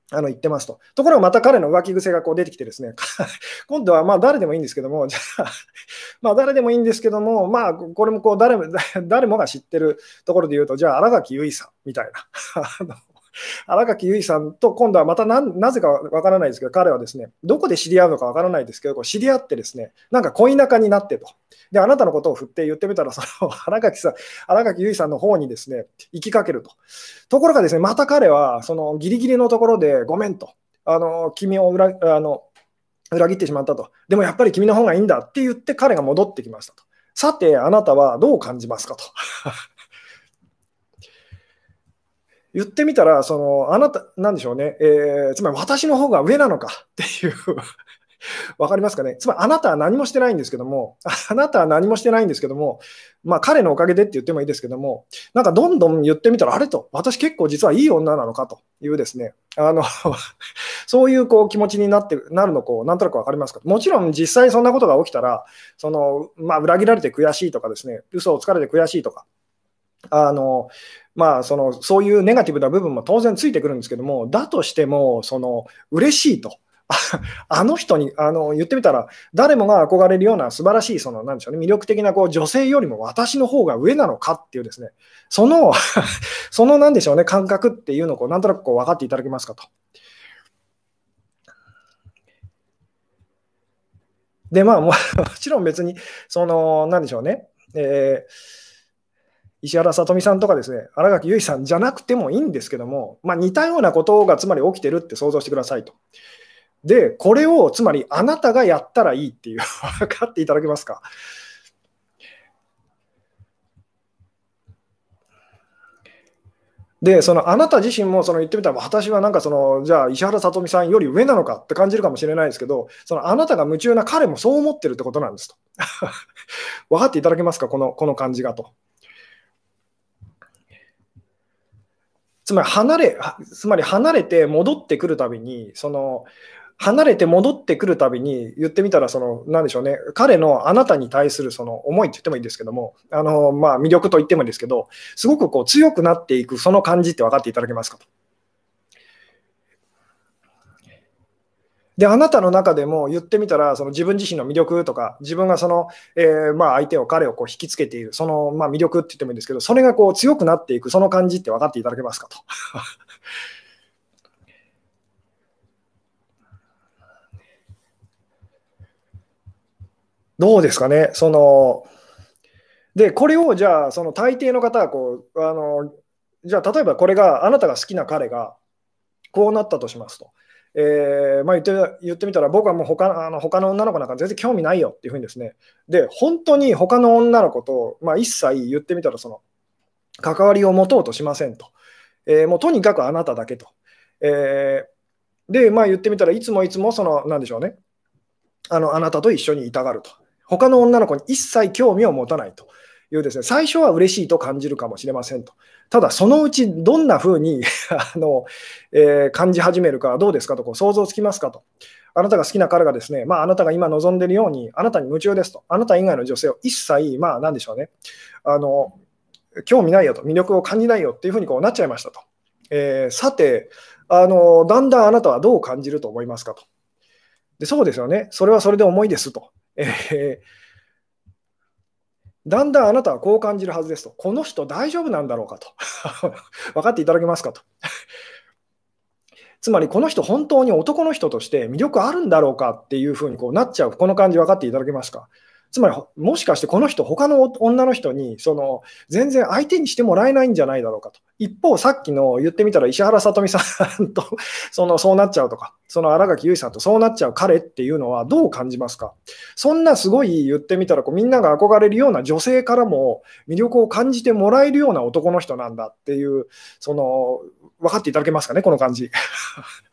あの言ってますと。ところがまた彼の浮気癖がこう出てきてですね、今度はまあ誰でもいいんですけども、じゃあ、まあ誰でもいいんですけども、まあこれもこう誰も誰もが知ってるところで言うと、じゃあ荒垣結衣さんみたいな。荒垣結衣さんと今度はまたなぜかわからないですけど、彼はですね、どこで知り合うのかわからないですけど、こう知り合ってですね、なんか恋仲になってと。で、あなたのことを振って言ってみたら、その荒垣さん、荒垣結衣さんの方にですね、行きかけると。ところがですね、また彼は、そのギリギリのところで、ごめんと。あの、君を裏あの裏切ってしまったと。でもやっぱり君の方がいいんだって言って彼が戻ってきましたと。さて、あなたはどう感じますかと。言ってみたら、そのあなた、なんでしょうね、えー、つまり私の方が上なのか。っていう。わかりますかね。つまりあなたは何もしてないんですけども、あなたは何もしてないんですけども、まあ彼のおかげでって言ってもいいですけども、なんかどんどん言ってみたら、あれと、私結構実はいい女なのかというですね、あのそういうこう気持ちになってなるのこう、なんとなくわかりますか。もちろん実際そんなことが起きたら、そのまあ、裏切られて悔しいとかですね、嘘をつかれて悔しいとか、あのまあ、そのそういうネガティブな部分も当然ついてくるんですけども、だとしても、その嬉しいと。あの人にあの言ってみたら、誰もが憧れるような素晴らしい、そのなんでしょうね、魅力的なこう女性よりも私の方が上なのかっていうですね、その そのなんでしょうね、感覚っていうのをこうなんとなくこう分かっていただけますかと。で、まあも、ちろん別に、その、なんでしょうね、えー石原さとみさんとかですね、新垣結衣さんじゃなくてもいいんですけども、まあ、似たようなことがつまり起きてるって想像してくださいと。で、これをつまりあなたがやったらいいっていう、分かっていただけますか？で、そのあなた自身もその言ってみたら、私はなんかその、じゃあ石原さとみさんより上なのかって感じるかもしれないですけど、そのあなたが夢中な彼もそう思ってるってことなんですと。分かっていただけますか、このこの感じがと。つまり離れ、つまり離れて戻ってくるたびに、その、離れて戻ってくるたびに言ってみたら、その、なんでしょうね、彼のあなたに対するその思いって言ってもいいんですけども、あの、まあ、魅力と言ってもいいんですけど、すごくこう強くなっていく、その感じって分かっていただけますかと。で、あなたの中でも言ってみたら、その自分自身の魅力とか、自分がその、えー、まあ相手を、彼をこう引きつけている、その、まあ、魅力って言ってもいいんですけど、それがこう強くなっていく、その感じって分かっていただけますかと。どうですかね、その、で、これをじゃあ、その大抵の方はこう、あの、じゃあ、例えばこれが、あなたが好きな彼が、こうなったとしますと。えーまあ、言って言ってみたら、僕はもう他あの他の女の子なんか全然興味ないよっていうふうにですね、で、本当に他の女の子と、まあ、一切言ってみたら、その、関わりを持とうとしませんと。えー、もうとにかくあなただけと。えー、で、まあ言ってみたらいつもいつもその、なんでしょうね。あの、あなたと一緒にいたがると。他の女の子に一切興味を持たないというですね、最初は嬉しいと感じるかもしれませんと。ただ、そのうちどんなふうに あの、えー、感じ始めるかどうですかとこう想像つきますかと。あなたが好きな彼がですね、まあ、あなたが今望んでいるように、あなたに夢中ですと。あなた以外の女性を一切、まあ、なんでしょうね。あの興味ないよと、魅力を感じないよっていうふうにこうなっちゃいましたと。えー、さてあの、だんだんあなたはどう感じると思いますかと。でそうですよね、それはそれで重いですと。えーだんだんあなたはこう感じるはずですと。この人大丈夫なんだろうかと。分かっていただけますかと。つまりこの人本当に男の人として魅力あるんだろうかっていうふうにこうなっちゃう。この感じ分かっていただけますかつまり、もしかしてこの人、他の女の人にその全然相手にしてもらえないんじゃないだろうかと。一方、さっきの言ってみたら石原さとみさんと そのそうなっちゃうとか、その新垣結衣さんとそうなっちゃう彼っていうのはどう感じますか？そんなすごい言ってみたらこうみんなが憧れるような女性からも魅力を感じてもらえるような男の人なんだっていう、その分かっていただけますかね、この感じ。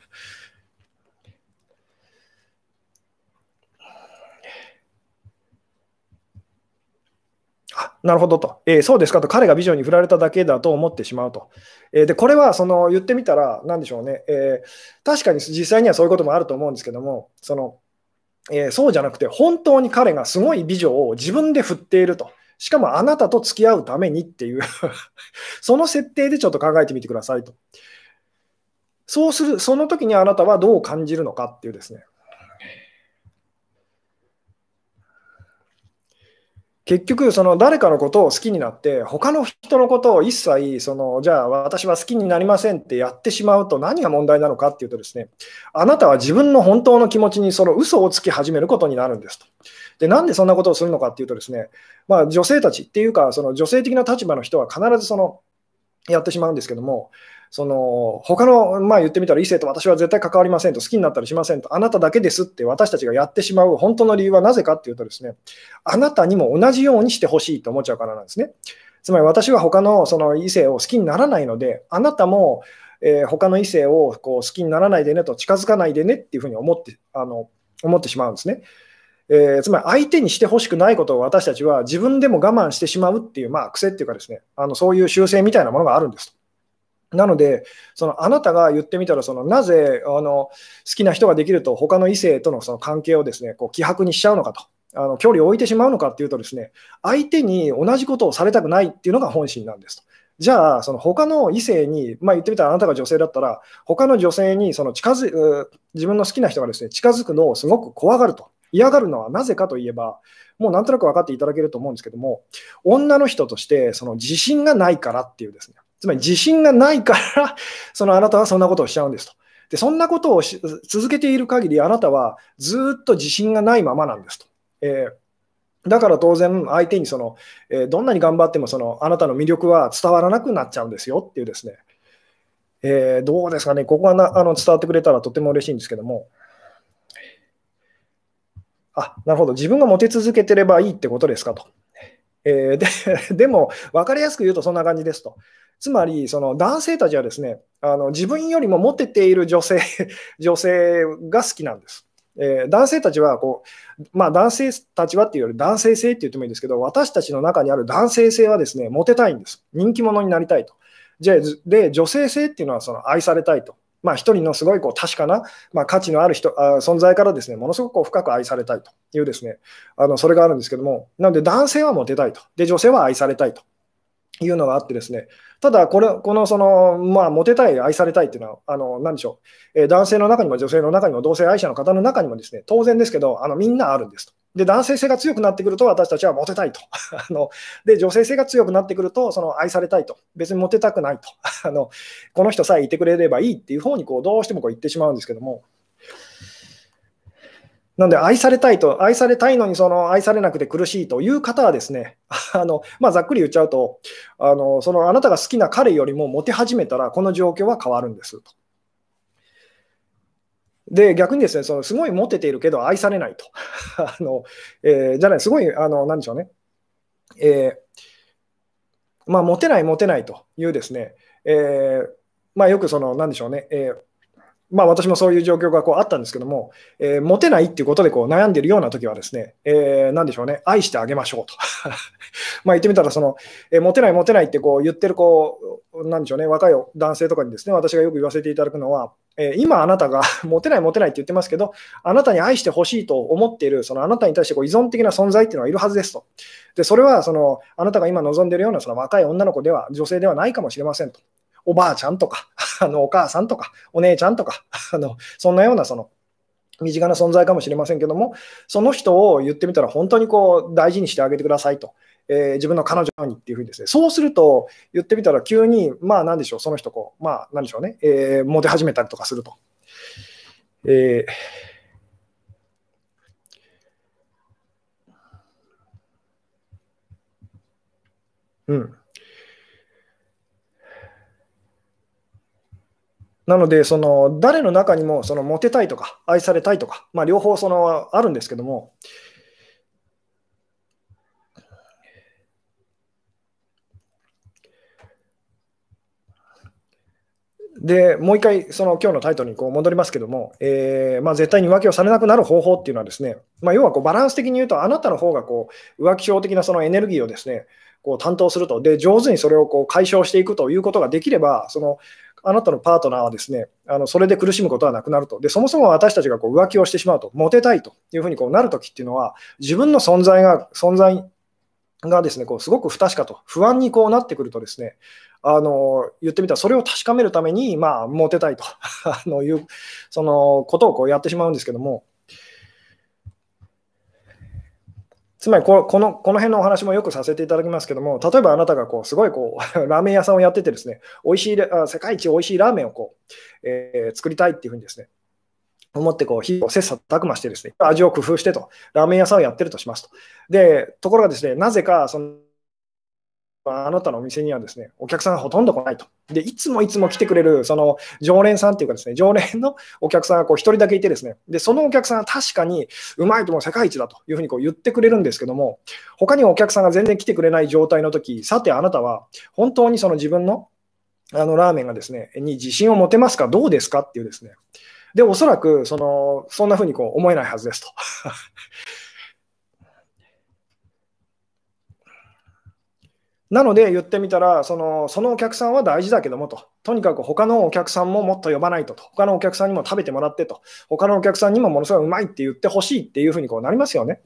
あなるほどと、えー、そうですかと、彼が美女に振られただけだと思ってしまうと。えー、で、これはその言ってみたら、なんでしょうね、えー、確かに実際にはそういうこともあると思うんですけども、そのえそうじゃなくて、本当に彼がすごい美女を自分で振っていると。しかもあなたと付き合うためにっていう その設定でちょっと考えてみてくださいと。そうする、その時にあなたはどう感じるのかっていうですね。結局、その誰かのことを好きになって、他の人のことを一切その、じゃあ私は好きになりませんってやってしまうと、何が問題なのかっていうと、ですねあなたは自分の本当の気持ちにその嘘をつき始めることになるんですと。で、なんでそんなことをするのかっていうと、ですねまあ、女性たちっていうか、その女性的な立場の人は必ずそのやってしまうんですけども、その他の、まあ、言ってみたら異性と私は絶対関わりませんと、好きになったりしませんと、あなただけですって私たちがやってしまう本当の理由はなぜかっていうとですね、あなたにも同じようにしてほしいと思っちゃうからなんですね。つまり私は他のその異性を好きにならないので、あなたも、えー、他の異性をこう好きにならないでねと、近づかないでねっていうふうに思ってあの思ってしまうんですね。えー、つまり相手にしてほしくないことを私たちは自分でも我慢してしまうっていう、まあ、癖っていうかですね、あのそういう習性みたいなものがあるんです。なので、そのあなたが言ってみたら、そのなぜあの好きな人ができると、他の異性とのその関係をですねこう希薄にしちゃうのかと、あの距離を置いてしまうのかっていうと、ですね相手に同じことをされたくないっていうのが本心なんですと。じゃあ、その他の異性に、まあ、言ってみたらあなたが女性だったら、他の女性にその近づ自分の好きな人がですね近づくのをすごく怖がると。嫌がるのはなぜかといえば、もうなんとなく分かっていただけると思うんですけども、女の人としてその自信がないからっていうですね、つまり自信がないから そのあなたはそんなことをしちゃうんですと。でそんなことを続けている限り、あなたはずっと自信がないままなんですと。えー、だから当然、相手にその、えー、どんなに頑張ってもそのあなたの魅力は伝わらなくなっちゃうんですよっていうですね、えー、どうですかね、ここがなあの伝わってくれたらとても嬉しいんですけども。あ、なるほど、自分がモテ続けてればいいってことですかと。えー、で でも、分かりやすく言うとそんな感じですと。つまり、その男性たちはですね、あの自分よりもモテている女性 女性が好きなんです。えー、男性たちはこう、まあ、男性たちはっていうより男性性って言ってもいいんですけど、私たちの中にある男性性はですね、モテたいんです。人気者になりたいと。じゃあで、女性性っていうのはその愛されたいと。まあ、一人のすごいこう確かな、まあ、価値のある人あ存在からですねものすごくこう深く愛されたいというですねあのそれがあるんですけども、なので男性はモテたいと、で女性は愛されたいというのがあってですね、ただこれ、このその、まあ、モテたい、愛されたいっていうのは、あの何でしょう、えー、男性の中にも女性の中にも同性愛者の方の中にもですね当然ですけど、あのみんなあるんですと。で男性性が強くなってくると私たちはモテたいと。あので女性性が強くなってくるとその愛されたいと。別にモテたくないと。あのこの人さえいてくれればいいっていう方にこうどうしてもこう言ってしまうんですけども。なので愛されたいと愛されたいのにその愛されなくて苦しいという方はですね あの、まあ、ざっくり言っちゃうとあのそのあなたが好きな彼よりもモテ始めたらこの状況は変わるんですと。で、逆にですね、そのすごいモテているけど愛されないと。あのえー、じゃない、すごい、あの、なんでしょうね。えー、まあ、モテない、モテないというですね、えー、まあ、よくその、なんでしょうね、えー、まあ、私もそういう状況がこうあったんですけども、えー、モテないっていうことでこう悩んでいるような時はですね、えー、なんでしょうね、愛してあげましょうと。まあ言ってみたらその、えー、モテない、モテないってこう言ってるこう、なんでしょうね、若い男性とかにですね、私がよく言わせていただくのは、え、今あなたが モテないモテないって言ってますけど、あなたに愛してほしいと思っている、そのあなたに対してこう依存的な存在っていうのはいるはずですと。で、それはそのあなたが今望んでいるようなその若い女の子では、女性ではないかもしれませんと。おばあちゃんとか、あのお母さんとか、お姉ちゃんとか、あのそんなようなその身近な存在かもしれませんけども、その人を言ってみたら本当にこう大事にしてあげてくださいと。えー、自分の彼女にっていうふうにですね、そうすると、言ってみたら急に、まあなんでしょう、その人こう、まあなんでしょうね、えー、モテ始めたりとかすると。えーうん。なので、その誰の中にもそのモテたいとか愛されたいとか、まあ、両方そのあるんですけども、で、もう一回、その今日のタイトルにこう戻りますけども、えーまあ、絶対に浮気をされなくなる方法っていうのはですね、まあ、要はこうバランス的に言うと、あなたの方がこう浮気症的なそのエネルギーをですね、こう担当すると、で、上手にそれをこう解消していくということができれば、そのあなたのパートナーはですね、あのそれで苦しむことはなくなると。で、そもそも私たちがこう浮気をしてしまうと、モテたいというふうにこうなるときっていうのは、自分の存在が、存在がですね、こうすごく不確かと、不安にこうなってくるとですね、あの言ってみたら、それを確かめるために、まあ、モテたいと あのいうそのことをこうやってしまうんですけども、つまりこのこの辺のお話もよくさせていただきますけども、例えばあなたがこうすごいこう ラーメン屋さんをやっててですね、美味しい世界一美味しいラーメンをこう、えー、作りたいっていうふうにですね、思ってこう、日を切磋琢磨してですね、味を工夫してと、ラーメン屋さんをやってるとしますと。で、ところがですね、なぜかそのあなたのお店にはですね、お客さんがほとんど来ないと。で、いつもいつも来てくれる、その常連さんっていうかですね、常連のお客さんがこう一人だけいてですね、で、そのお客さんは確かにうまいとも世界一だというふうにこう言ってくれるんですけども、他にお客さんが全然来てくれない状態の時、さてあなたは本当にその自分のあのラーメンがですね、に自信を持てますかどうですかっていうですね。で、おそらく、その、そんなふうにこう思えないはずですと。なので言ってみたらその、そのお客さんは大事だけどもと、とにかく他のお客さんももっと呼ばないとと、他のお客さんにも食べてもらってと、他のお客さんにもものすごいうまいって言ってほしいっていうふうにこうなりますよね。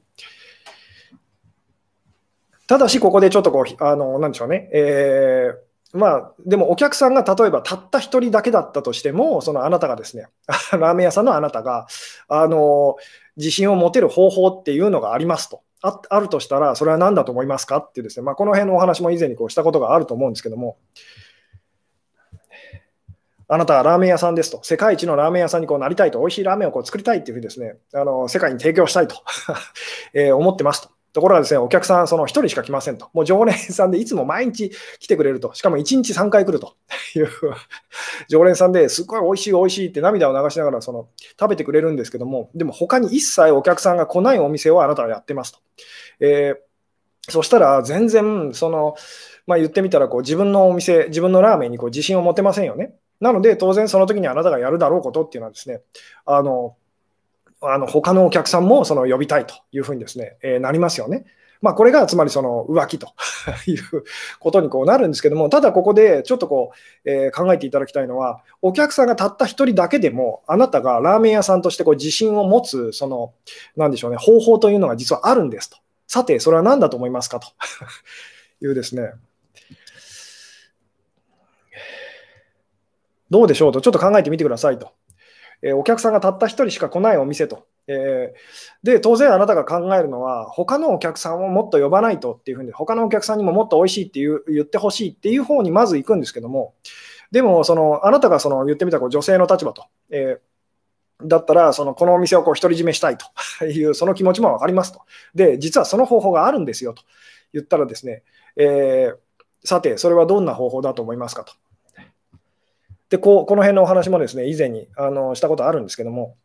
ただし、ここでちょっとこう、あの、なんでしょうね、えー、まあ、でもお客さんが例えばたった1人だけだったとしても、そのあなたがですね、ラーメン屋さんのあなたが、あの、自信を持てる方法っていうのがありますと。ああるとしたら、それは何だと思いますかってですね、まあ、この辺のお話も以前にこうしたことがあると思うんですけども、あなたはラーメン屋さんですと、世界一のラーメン屋さんにこうなりたいと、美味しいラーメンをこう作りたいっていうふうにですね、あの世界に提供したいと。え思ってますと。ところがですね、お客さん、その1人しか来ませんと。もう常連さんでいつも毎日来てくれると。しかも1日3回来るという常連さんですごい美味しい美味しいって涙を流しながらその食べてくれるんですけども、でも他に一切お客さんが来ないお店をあなたはやってますと。えー、そしたら全然、その、まあ、言ってみたらこう自分のお店、自分のラーメンにこう自信を持てませんよね。なので、当然その時にあなたがやるだろうことっていうのはですね、あの、あの他のお客さんもその呼びたいというふうにですね、えー、なりますよね。まあ、これがつまりその浮気と いうことにこうなるんですけども、ただここでちょっとこう、えー、考えていただきたいのは、お客さんがたった1人だけでも、あなたがラーメン屋さんとしてこう自信を持つ、その、なんでしょうね、方法というのが実はあるんですと。さて、それは何だと思いますかと いうですね。どうでしょうと、ちょっと考えてみてくださいと。えー、お客さんがたった1人しか来ないお店と。えー、で、当然あなたが考えるのは、他のお客さんをもっと呼ばないとっていうふうに、他のお客さんにももっと美味しいっていう言ってほしいっていう方にまず行くんですけども、でも、そのあなたがその言ってみたこう女性の立場と、えー、だったら、そのこのお店をこう独り占めしたいと いうその気持ちも分かりますと。で、実はその方法があるんですよと言ったらですね、えー、さて、それはどんな方法だと思いますかと。でこうこの辺のお話もですね以前にあのしたことあるんですけども、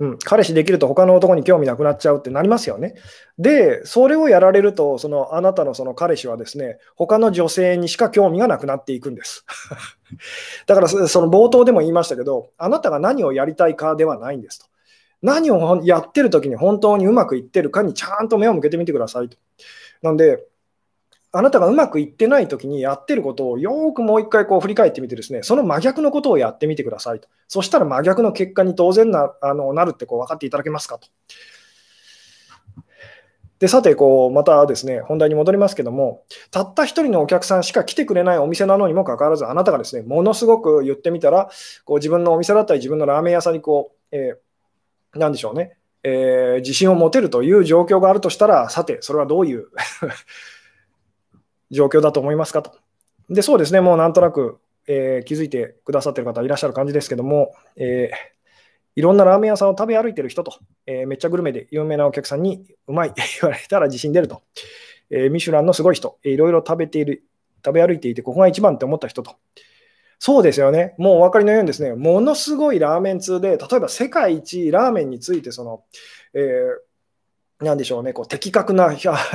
うん、彼氏できると他の男に興味なくなっちゃうってなりますよね。で、それをやられると、そのあなたのその彼氏はですね、他の女性にしか興味がなくなっていくんです。だから、その冒頭でも言いましたけど、あなたが何をやりたいかではないんですと。何をやってる時に本当にうまくいってるかにちゃんと目を向けてみてくださいと。なんで、あなたがうまくいってないときにやってることをよくもう一回こう振り返ってみてですね、その真逆のことをやってみてくださいと。そしたら真逆の結果に当然なあのなるってこう分かっていただけますかと。で、さて、こう、またですね、本題に戻りますけども、たった一人のお客さんしか来てくれないお店なのにもかかわらず、あなたがですね、ものすごく言ってみたら、こう自分のお店だったり、自分のラーメン屋さんにこう、えー、なんでしょうね、えー、自信を持てるという状況があるとしたら、さて、それはどういう状況だと思いますかと。で、そうですね、もうなんとなく、えー、気づいてくださってる方いらっしゃる感じですけども、えーいろんなラーメン屋さんを食べ歩いてる人と、えー、めっちゃグルメで有名なお客さんにうまい 言われたら自信出ると、え、ミシュランのすごい人、いろいろ食べている、食べ歩いていて、ここが一番って思った人と。そうですよね。もうお分かりのようにですね、ものすごいラーメン通で、例えば世界一ラーメンについて、その、えー、なんでしょうね、こう的確なあ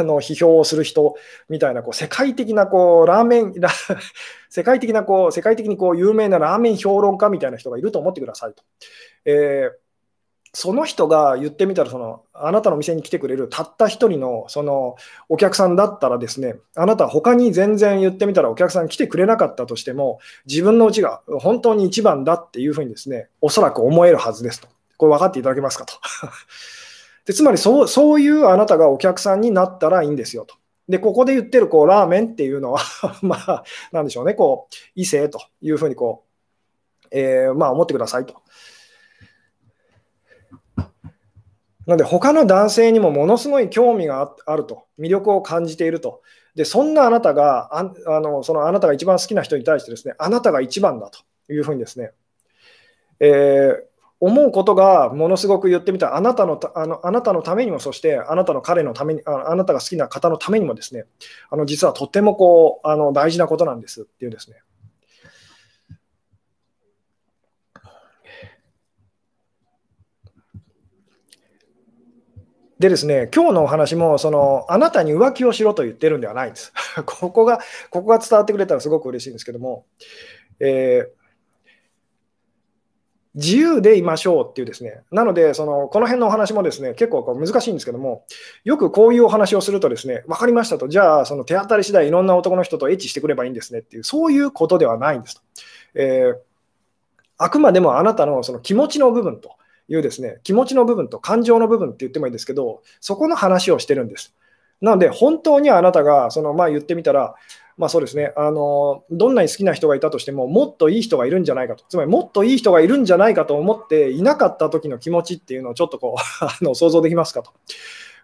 の批評をする人みたいな、こう世界的なこうラーメン、世界的なこう、世界的にこう有名なラーメン評論家みたいな人がいると思ってくださいと。えー、その人が言ってみたらその、あなたの店に来てくれるたった一人のそのお客さんだったらですね、あなたは他に全然言ってみたらお客さん来てくれなかったとしても、自分のうちが本当に一番だっていうふうにですね、おそらく思えるはずですと。これ分かっていただけますかと。でつまりそう、そういうあなたがお客さんになったらいいんですよと。で、ここで言ってるこうラーメンっていうのは まあ、なんでしょうね、こう、異性というふうにこう、えー、まあ思ってくださいと。なので、他の男性にもものすごい興味があると、魅力を感じていると。で、そんなあなたが、ああのそのあなたが一番好きな人に対してですね、あなたが一番だというふうにですね、えー、思うことがものすごく言ってみたら、あなたのあのあなたのためにも、そしてあなたの彼のためにあ、あなたが好きな方のためにもですね、あの実はとてもこうあの大事なことなんですっていうですね、でですね、今日のお話も、その、あなたに浮気をしろと言ってるんではないんです。ここが、ここが伝わってくれたらすごく嬉しいんですけども、えー、自由でいましょうっていうですね、なので、その、この辺のお話もですね、結構こう難しいんですけども、よくこういうお話をするとですね、分かりましたと、じゃあ、その手当たり次第いろんな男の人とエッチしてくればいいんですねっていう、そういうことではないんですと。えー、あくまでもあなたのその気持ちの部分と、いうですね、気持ちの部分と感情の部分って言ってもいいんですけど、そこの話をしてるんです。なので、本当にあなたが、そのまあ言ってみたら、まあそうですね、あのどんなに好きな人がいたとしても、もっといい人がいるんじゃないかと、つまりもっといい人がいるんじゃないかと思っていなかった時の気持ちっていうのをちょっとこう あの想像できますかと。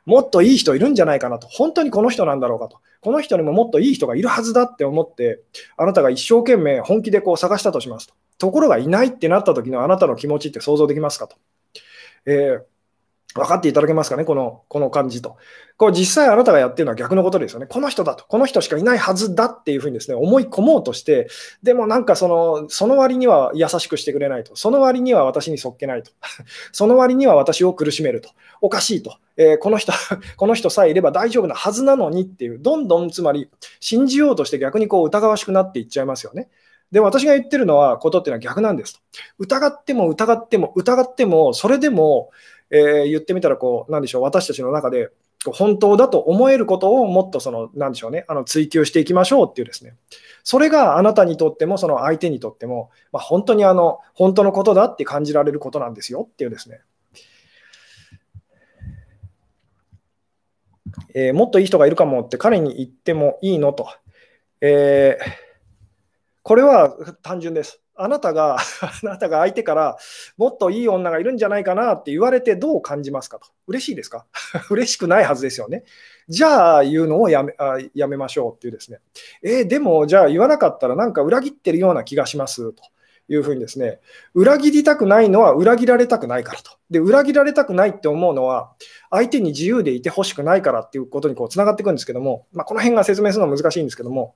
もっといい人いるんじゃないかなと、本当にこの人なんだろうかと、この人にももっといい人がいるはずだって思って、あなたが一生懸命本気でこう探したとしますと。ところがいないってなった時のあなたの気持ちって想像できますかと。えー分かっていただけますかね、このこの感じと。こう実際あなたがやってるのは逆のことですよね。この人だと、この人しかいないはずだっていうふうにですね、思い込もうとして、でもなんかその、その割には優しくしてくれないと。その割には私にそっけないと。その割には私を苦しめると。おかしいと。えー、この人、この人さえいれば大丈夫なはずなのにっていう、どんどんつまり信じようとして逆にこう疑わしくなっていっちゃいますよね。で、私が言ってるのは、ことっていうのは逆なんですと。疑っても疑っても疑っても、それでも、えー、言ってみたら、こう、なんでしょう、私たちの中で、本当だと思えることをもっとその、なんでしょうね、あの追求していきましょうっていうですね、それがあなたにとっても、その相手にとっても、まあ、本当にあの、本当のことだって感じられることなんですよっていうですね。えー、もっといい人がいるかもって彼に言ってもいいのと。えーこれは単純です。あなたが、あなたが相手からもっといい女がいるんじゃないかなって言われてどう感じますかと。嬉しいですか？嬉しくないはずですよね。じゃあ言うのをやめあやめましょうっていうですね。えー、でもじゃあ言わなかったらなんか裏切ってるような気がしますと。いうふうにですね、裏切りたくないのは裏切られたくないからと。で、裏切られたくないって思うのは、相手に自由でいてほしくないからっていうことにこうつながっていくんですけども、まあ、この辺が説明するのは難しいんですけども、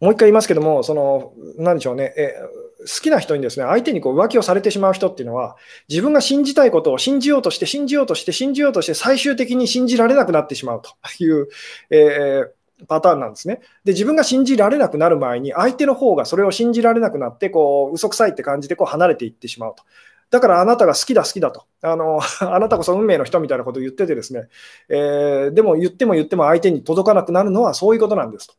もう一回言いますけども、その、なんでしょうね、え好きな人にですね、相手にこう浮気をされてしまう人っていうのは、自分が信じたいことを信じようとして、信じようとして、信じようとして、最終的に信じられなくなってしまうという、えー、パターンなんですね。で、自分が信じられなくなる前に、相手の方がそれを信じられなくなって、こう、嘘くさいって感じでこう離れていってしまうと。だからあなたが好きだ、好きだと。あの あなたこそ運命の人みたいなことを言っててですね、えー、でも言っても言っても相手に届かなくなるのはそういうことなんですと。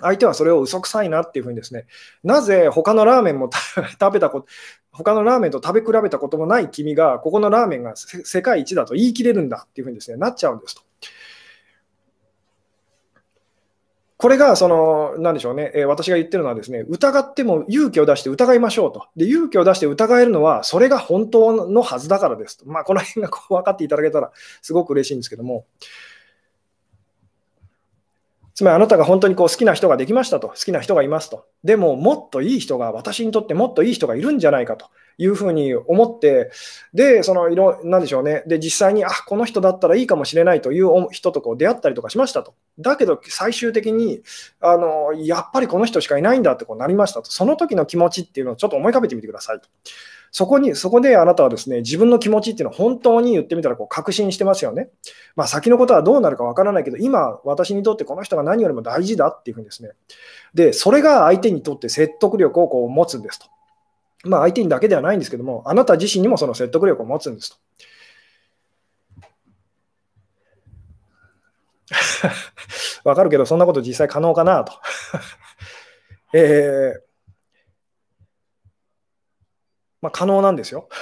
相手はそれを嘘くさいなっていうふうにですね、なぜ他のラーメンも 食べたこと、他のラーメンと食べ比べたこともない君が、ここのラーメンが世界一だと言い切れるんだっていうふうにですね、なっちゃうんですと。これが、その、なんでしょうね、えー、私が言ってるのはですね、疑っても勇気を出して疑いましょうと。で、勇気を出して疑えるのは、それが本当のはずだからですと。まあ、この辺がこう分かっていただけたら、すごく嬉しいんですけども、つまりあなたが本当にこう好きな人ができましたと、好きな人がいますと。でも、もっといい人が、私にとってもっといい人がいるんじゃないかというふうに思って、で、その色、なんでしょうね。で、実際に、あ、この人だったらいいかもしれないという人とこう出会ったりとかしましたと。だけど、最終的に、あの、やっぱりこの人しかいないんだってこうなりましたと。その時の気持ちっていうのをちょっと思い浮かべてみてくださいと。そこに、そこであなたはですね、自分の気持ちっていうのを本当に言ってみたらこう確信してますよね。まあ、先のことはどうなるかわからないけど、今、私にとってこの人が何よりも大事だっていうふうにですね。で、それが相手にとって説得力をこう持つんですと。まあ、相手にだけではないんですけども、あなた自身にもその説得力を持つんですと。わかるけど、そんなこと実際可能かなと。えーまあ、可能なんですよ。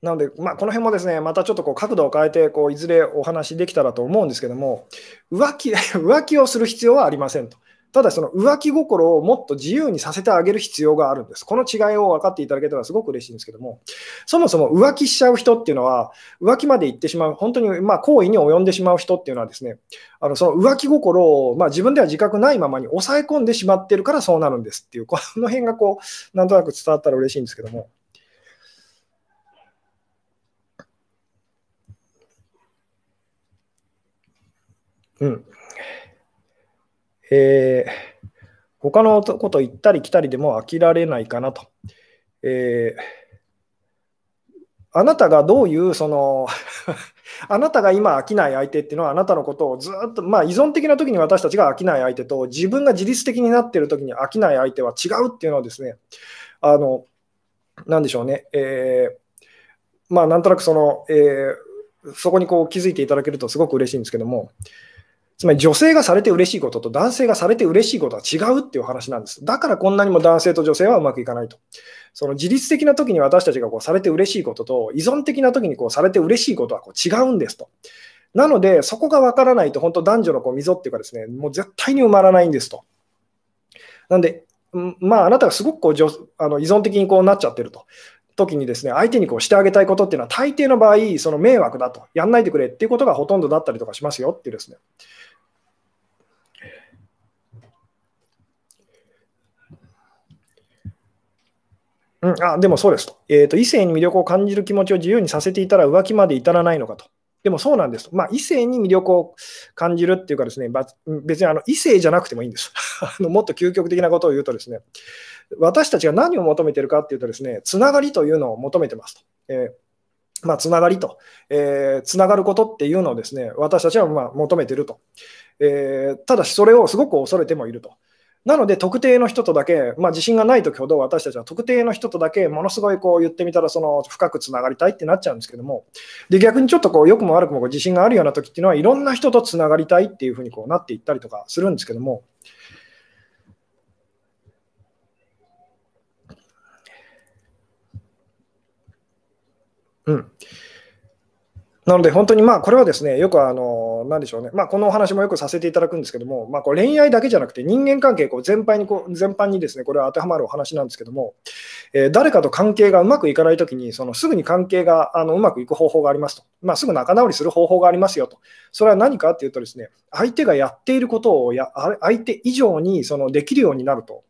なので、まあ、この辺もですね、またちょっとこう角度を変えてこう、いずれお話できたらと思うんですけども、浮気 浮気をする必要はありませんと。ただ、その浮気心をもっと自由にさせてあげる必要があるんです。この違いを分かっていただけたらすごく嬉しいんですけども、そもそも浮気しちゃう人っていうのは、浮気まで行ってしまう、本当にまあ行為に及んでしまう人っていうのはですね、あのその浮気心をまあ自分では自覚ないままに抑え込んでしまってるからそうなるんですっていう、この辺がこう、なんとなく伝わったら嬉しいんですけども。うん。えー、他のこと言ったり来たりでも飽きられないかなと。えー、あなたがどういう、その あなたが今飽きない相手っていうのはあなたのことをずっと、まあ依存的な時に私たちが飽きない相手と自分が自律的になっている時に飽きない相手は違うっていうのはですね、あの、なんでしょうね、えー、まあなんとなくその、えー、そこにこう気づいていただけるとすごく嬉しいんですけども、つまり女性がされて嬉しいことと男性がされて嬉しいことは違うっていう話なんです。だからこんなにも男性と女性はうまくいかないと。その自律的な時に私たちがこうされて嬉しいことと依存的な時にこうされて嬉しいことはこう違うんですと。なので、そこが分からないと、本当男女のこう溝っていうかですね、もう絶対に埋まらないんですと。なんで、まあ、あなたがすごくこうあの依存的にこうなっちゃってると。時にですね、相手にこうしてあげたいことっていうのは大抵の場合、その迷惑だと、やんないでくれっていうことがほとんどだったりとかしますよっていうですね。うん、あでもそうですと,、えーと。異性に魅力を感じる気持ちを自由にさせていたら浮気まで至らないのかと。でもそうなんですと。まあ、異性に魅力を感じるっていうかですね、別にあの異性じゃなくてもいいんです あの。もっと究極的なことを言うとですね、私たちが何を求めてるかっていうとですね、つながりというのを求めてますと。えーまあ、つながりと、えー、つながることっていうのをですね、私たちはまあ求めてると。えー、ただし、それをすごく恐れてもいると。なので、特定の人とだけ、まあ、自信がないときほど私たちは特定の人とだけものすごいこう言ってみたらその深くつながりたいってなっちゃうんですけども、で逆にちょっとこう良くも悪くも自信があるようなときっていうのは、いろんな人とつながりたいっていうふうにこうなっていったりとかするんですけども、うん。なので、本当にまあこれはですね、よくあの、なんでしょうね、まあ、このお話もよくさせていただくんですけども、まあ、こう恋愛だけじゃなくて、人間関係こう全般にこう全般にですね、これは当てはまるお話なんですけども、えー、誰かと関係がうまくいかないときに、そのすぐに関係があのうまくいく方法がありますと、まあ、すぐ仲直りする方法がありますよと、それは何かっていうとですね、相手がやっていることをや相手以上にそのできるようになると、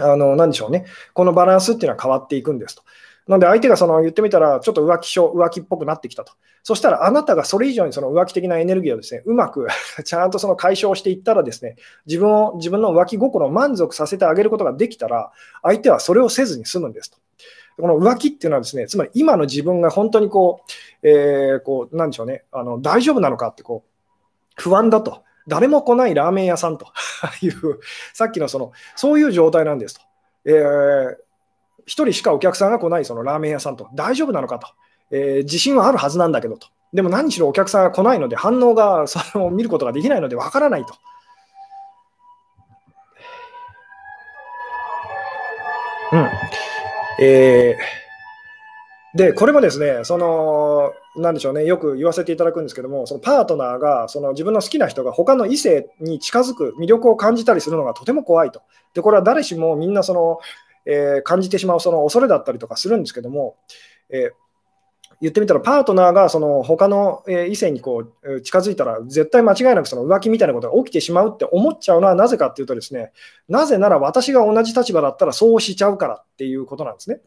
あのなんでしょうね、このバランスっていうのは変わっていくんですと。なので相手がその言ってみたら、ちょっと浮気症、浮気っぽくなってきたと。そしたらあなたがそれ以上にその浮気的なエネルギーをですね、うまく ちゃんとその解消していったらですね、自分を、自分の浮気心を満足させてあげることができたら、相手はそれをせずに済むんですと。この浮気っていうのはですね、つまり今の自分が本当にこう、えー、こう、なんでしょうね、あの大丈夫なのかってこう、不安だと。誰も来ないラーメン屋さんという、さっきのその、そういう状態なんですと。えー、1人しかお客さんが来ないそのラーメン屋さんと、大丈夫なのかと、えー、自信はあるはずなんだけどと。でも何しろお客さんが来ないので、反応がその見ることができないのでわからないと。うん。えー、で、これもですね、その、なんでしょうね、よく言わせていただくんですけども、そのパートナーが、その自分の好きな人が他の異性に近づく、魅力を感じたりするのがとても怖いと。で、これは誰しもみんなその、え、感じてしまうその恐れだったりとかするんですけども、え言ってみたら、パートナーがその他の異性にこう近づいたら、絶対間違いなくその浮気みたいなことが起きてしまうって思っちゃうのはなぜかっていうとですね、なぜなら私が同じ立場だったらそうしちゃうからっていうことなんですね。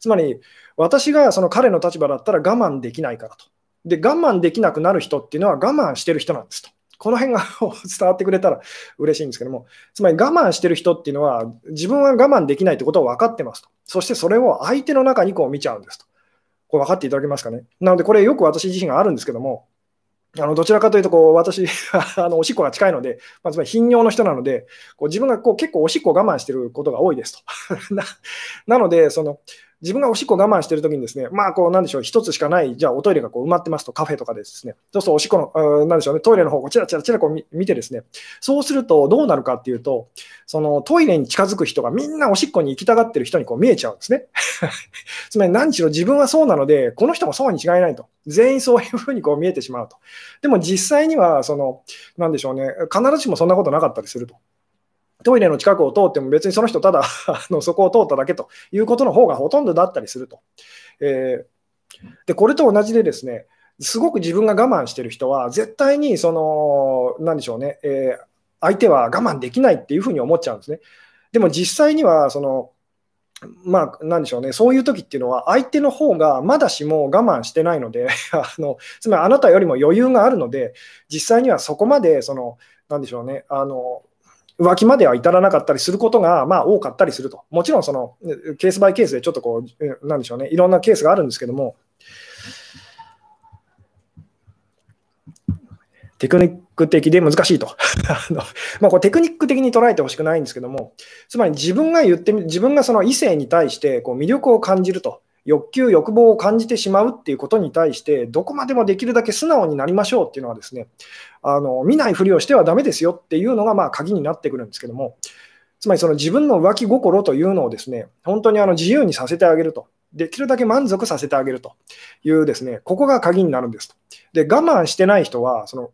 つまり、私がその彼の立場だったら我慢できないからと。で、我慢できなくなる人っていうのは我慢してる人なんですと。この辺が伝わってくれたら嬉しいんですけども、つまり我慢してる人っていうのは、自分は我慢できないってことを分かってますと。そしてそれを相手の中にこう見ちゃうんですと。これ分かっていただけますかね？なので、これよく私自身があるんですけども、あのどちらかというとこう、私 あの、おしっこが近いので、まあ、つまり頻尿の人なので、こう自分がこう結構おしっこを我慢してることが多いですと。ななのでその、自分がおしっこ我慢してるときにですね、まあ、こう、なんでしょう、一つしかない、じゃあおトイレがこう埋まってますと、カフェとかでですね、そうするとおしっこの、なんでしょうね、トイレの方をチラチラチラこう見てですね、そうするとどうなるかっていうと、そのトイレに近づく人がみんなおしっこに行きたがってる人にこう見えちゃうんですね。つまり何しろ自分はそうなので、この人もそうに違いないと。全員そういうふうにこう見えてしまうと。でも実際には、その、なんでしょうね、必ずしもそんなことなかったりすると。トイレの近くを通っても別にその人ただ のそこを通っただけということの方がほとんどだったりすると。えー、でこれと同じでですね、すごく自分が我慢してる人は、絶対にその、なんでしょうね、えー、相手は我慢できないっていうふうに思っちゃうんですね。でも実際には、その、まあ、なんでしょうね、そういう時っていうのは、相手の方がまだしも我慢してないので あの、つまりあなたよりも余裕があるので、実際にはそこまで、その、なんでしょうね、あの、浮気までは至らなかったりすることが、まあ、多かったりすると。もちろん、その、ケースバイケースでちょっとこう、なんでしょうね、いろんなケースがあるんですけども、テクニック的で難しいと まあこれテクニック的に捉えてほしくないんですけども、つまり自分が言ってみ、自分がその異性に対してこう魅力を感じると。欲求、欲望を感じてしまうっていうことに対して、どこまでもできるだけ素直になりましょうっていうのはですね、あの見ないふりをしてはだめですよっていうのがまあ鍵になってくるんですけども、つまりその自分の浮気心というのをですね、本当にあの自由にさせてあげると。できるだけ満足させてあげるというですね、ここが鍵になるんですと。で、我慢してない人は、その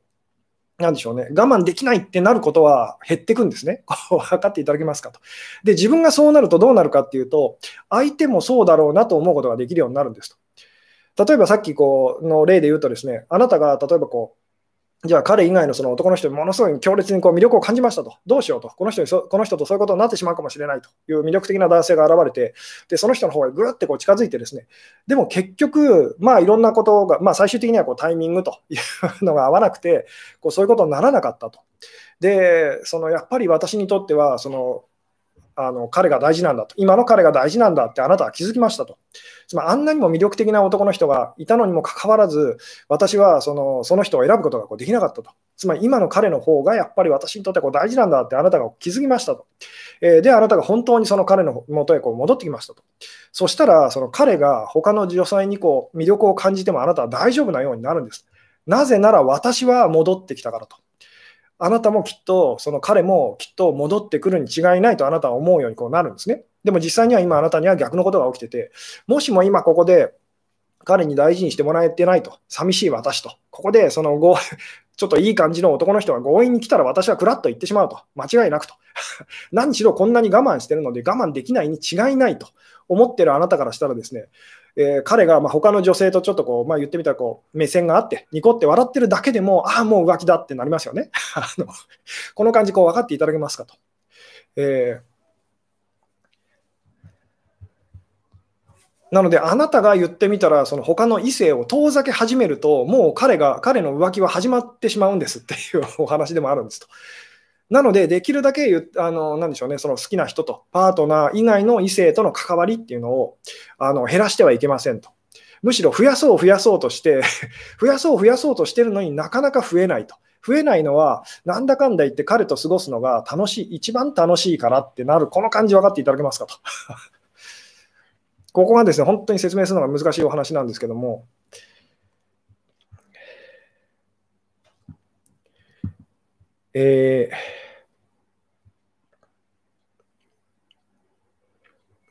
なんでしょうね、我慢できないってなることは減ってくんですね。分かっていただけますかと。で、自分がそうなるとどうなるかっていうと、相手もそうだろうなと思うことができるようになるんですと。例えばさっきこうの例で言うとですね、あなたが例えばこう、じゃあ彼以外のその男の人にものすごい強烈にこう魅力を感じましたと、どうしようと、この人にそこの人とそういうことになってしまうかもしれないという魅力的な男性が現れて、でその人の方へぐーってこう近づいて、ですね。でも結局、まあ、いろんなことが、まあ、最終的にはこうタイミングというのが合わなくて、こうそういうことにならなかったと。でそのやっぱり私にとってはそのあの彼が大事なんだと、今の彼が大事なんだってあなたは気づきましたと。つまりあんなにも魅力的な男の人がいたのにもかかわらず、私はそのその人を選ぶことがこうできなかったと。つまり今の彼の方がやっぱり私にとってこう大事なんだってあなたが気づきましたと。えー、で、あなたが本当にその彼の元へこう戻ってきましたと。そしたら、その彼が他の女性にこう魅力を感じてもあなたは大丈夫なようになるんです。なぜなら私は戻ってきたからと。あなたもきっと、その彼もきっと戻ってくるに違いないとあなたは思うようにこうなるんですね。でも実際には今あなたには逆のことが起きてて、もしも今ここで彼に大事にしてもらえてないと、寂しい私と、ここでその後、ちょっといい感じの男の人が強引に来たら私はクラッと言ってしまうと、間違いなくと。何しろこんなに我慢してるので我慢できないに違いないと思ってるあなたからしたらですね、えー、彼がまあ他の女性とちょっとこう、まあ、言ってみたらこう目線があって、ニコって笑ってるだけでも、ああ、もう浮気だってなりますよね。あのこの感じこう分かっていただけますかと。えーなので、あなたが言ってみたら、その他の異性を遠ざけ始めると、もう彼が、彼の浮気は始まってしまうんですっていうお話でもあるんですと。なので、できるだけあの、なでしょうね、その好きな人と、パートナー以外の異性との関わりっていうのをあの減らしてはいけませんと。むしろ増やそう増やそうとして 増やそう増やそうとしてるのになかなか増えないと。増えないのは、なんだかんだ言って彼と過ごすのが楽しい、一番楽しいからってなる、この感じ分かっていただけますかと。ここがですね、本当に説明するのが難しいお話なんですけども、えー、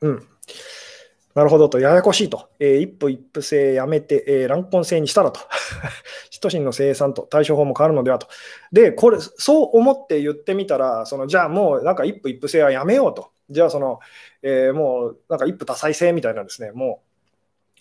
うん。なるほどと、ややこしいと、えー、一夫一夫制やめて、えー、乱婚制にしたらと、人心の生産と対処法も変わるのではと。で、これ、そう思って言ってみたら、そのじゃあもうなんか一夫一夫制はやめようと。じゃあその、えー、もうなんか一夫多妻制みたいなですね、もう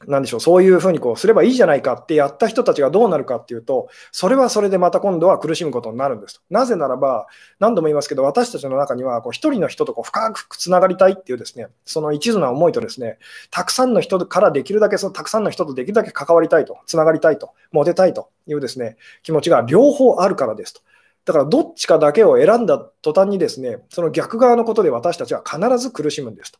なんでしょう、そういうふうにこうすればいいじゃないかってやった人たちがどうなるかっていうと、それはそれでまた今度は苦しむことになるんですと。なぜならば、何度も言いますけど、私たちの中には、一人の人とこう深くつながりたいっていうですね、その一途な思いとですね、たくさんの人からできるだけ、そのたくさんの人とできるだけ関わりたいと、つながりたいと、モテたいというですね、気持ちが両方あるからですと。だからどっちかだけを選んだ途端にですね、その逆側のことで私たちは必ず苦しむんですと。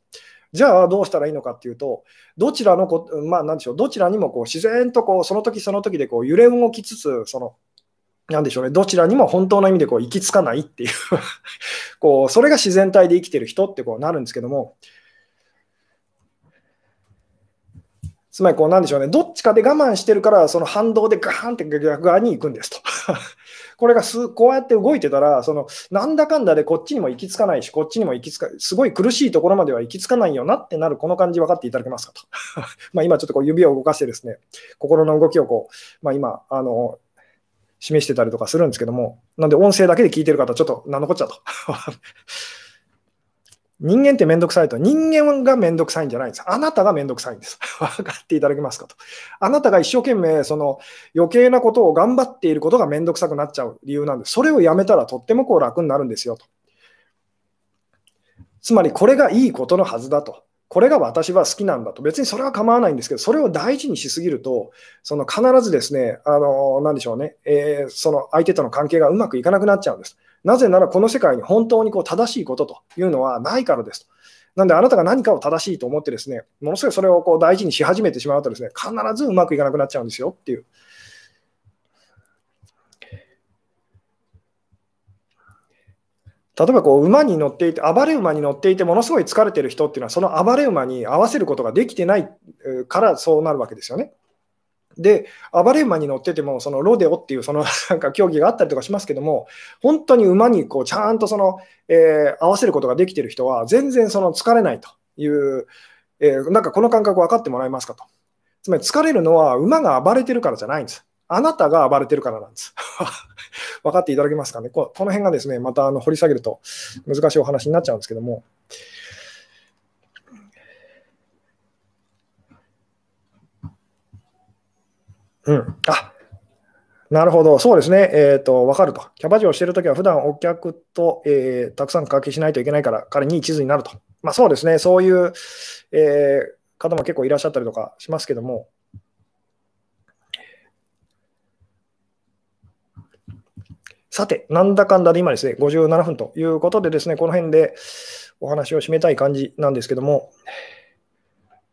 じゃあどうしたらいいのかっていうと、どちらのこ、まあ、なんでしょう、どちらにもこう自然とこうその時その時でこう揺れ動きつつ、その、なんでしょうね、どちらにも本当の意味でこう行き着かないっていう こう、それが自然体で生きてる人ってこうなるんですけども、つまりこうなんでしょうね、どっちかで我慢してるから、その反動でガーンって逆側に行くんですと。これがすこうやって動いてたら、そのなんだかんだでこっちにも行き着かないし、こっちにも行き着かすごい苦しいところまでは行き着かないよなってなる、この感じ分かっていただけますかと。ま今ちょっとこう指を動かしてですね、心の動きをこう、まあ、今、あの、示してたりとかするんですけども、なんで音声だけで聞いてる方、ちょっと何のこっちゃと。人間ってめんどくさいと。人間がめんどくさいんじゃないんです。あなたがめんどくさいんです。分かっていただけますかと。あなたが一生懸命、その余計なことを頑張っていることがめんどくさくなっちゃう理由なんです。それをやめたらとってもこう楽になるんですよと。つまり、これがいいことのはずだと。これが私は好きなんだと。別にそれは構わないんですけど、それを大事にしすぎると、その必ずですね、あの、なんでしょうね、えー、その相手との関係がうまくいかなくなっちゃうんです。なぜならこの世界に本当にこう正しいことというのはないからですと。なんであなたが何かを正しいと思ってですね、ものすごいそれをこう大事にし始めてしまうとですね、必ずうまくいかなくなっちゃうんですよっていう。例えばこう馬に乗っていて、暴れ馬に乗っていて、ものすごい疲れてる人っていうのは、その暴れ馬に合わせることができてないからそうなるわけですよね。で、暴れ馬に乗ってても、そのロデオっていうその なんか競技があったりとかしますけども、本当に馬にこうちゃんとその、えー、合わせることができてる人は、全然その疲れないという、えー、なんかこの感覚分かってもらえますかと。つまり疲れるのは馬が暴れてるからじゃないんです。あなたが暴れてるからなんです。分かっていただけますかね。この辺がですね、またあの掘り下げると難しいお話になっちゃうんですけども。うん。あなるほど、そうですね、えーと、分かると。キャバ嬢をしているときは、普段お客と、えー、たくさん掛けしないといけないから、彼に一途になると。まあ、そうですね、そういう、えー、方も結構いらっしゃったりとかしますけども。さて、なんだかんだで今ですね、57分ということでですね、この辺でお話を締めたい感じなんですけども。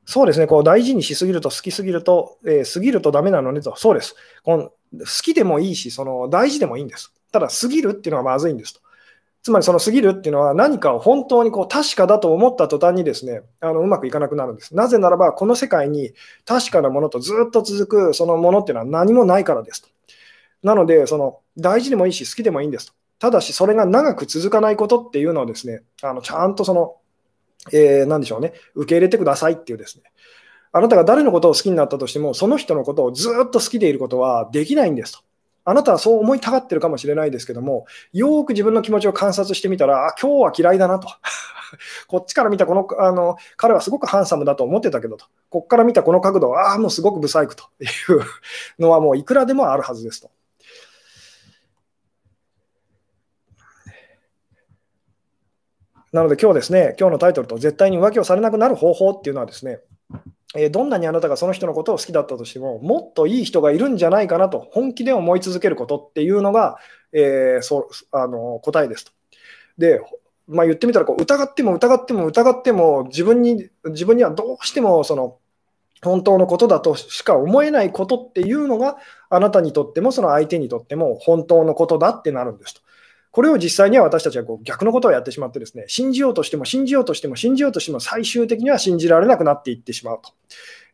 そうですね、こう大事にしすぎると好きすぎると、えー、過ぎるとダメなのねと、そうです。この好きでもいいし、その大事でもいいんです。ただ、過ぎるっていうのはまずいんですと。つまり、その過ぎるっていうのは何かを本当にこう確かだと思った途端にですね、あのうまくいかなくなるんです。なぜならば、この世界に確かなものとずっと続くそのものっていうのは何もないからですと。なので、その大事でもいいし、好きでもいいんですと。ただし、それが長く続かないことっていうのをですね、あのちゃんとそのえー、なんでしょうね、受け入れてくださいっていうですね、あなたが誰のことを好きになったとしても、その人のことをずっと好きでいることはできないんですと。あなたはそう思いたがってるかもしれないですけども、よーく自分の気持ちを観察してみたら、あ、今日は嫌いだなと。こっちから見たこの、あの、彼はすごくハンサムだと思ってたけどと。こっから見たこの角度は、ああ、もうすごくブサイクというのはもういくらでもあるはずですと。なので今日ですね、今日のタイトルと絶対に浮気をされなくなる方法っていうのはですね、えどんなにあなたがその人のことを好きだったとしても、もっといい人がいるんじゃないかなと本気で思い続けることっていうのが、えー、そあの答えですと。で、まあ、言ってみたらこう疑っても疑っても疑っても自分に自分にはどうしてもその本当のことだとしか思えないことっていうのが、あなたにとってもその相手にとっても本当のことだってなるんですと。これを実際には私たちはこう逆のことをやってしまってですね、信じようとしても信じようとしても信じようとしても最終的には信じられなくなっていってしまうと。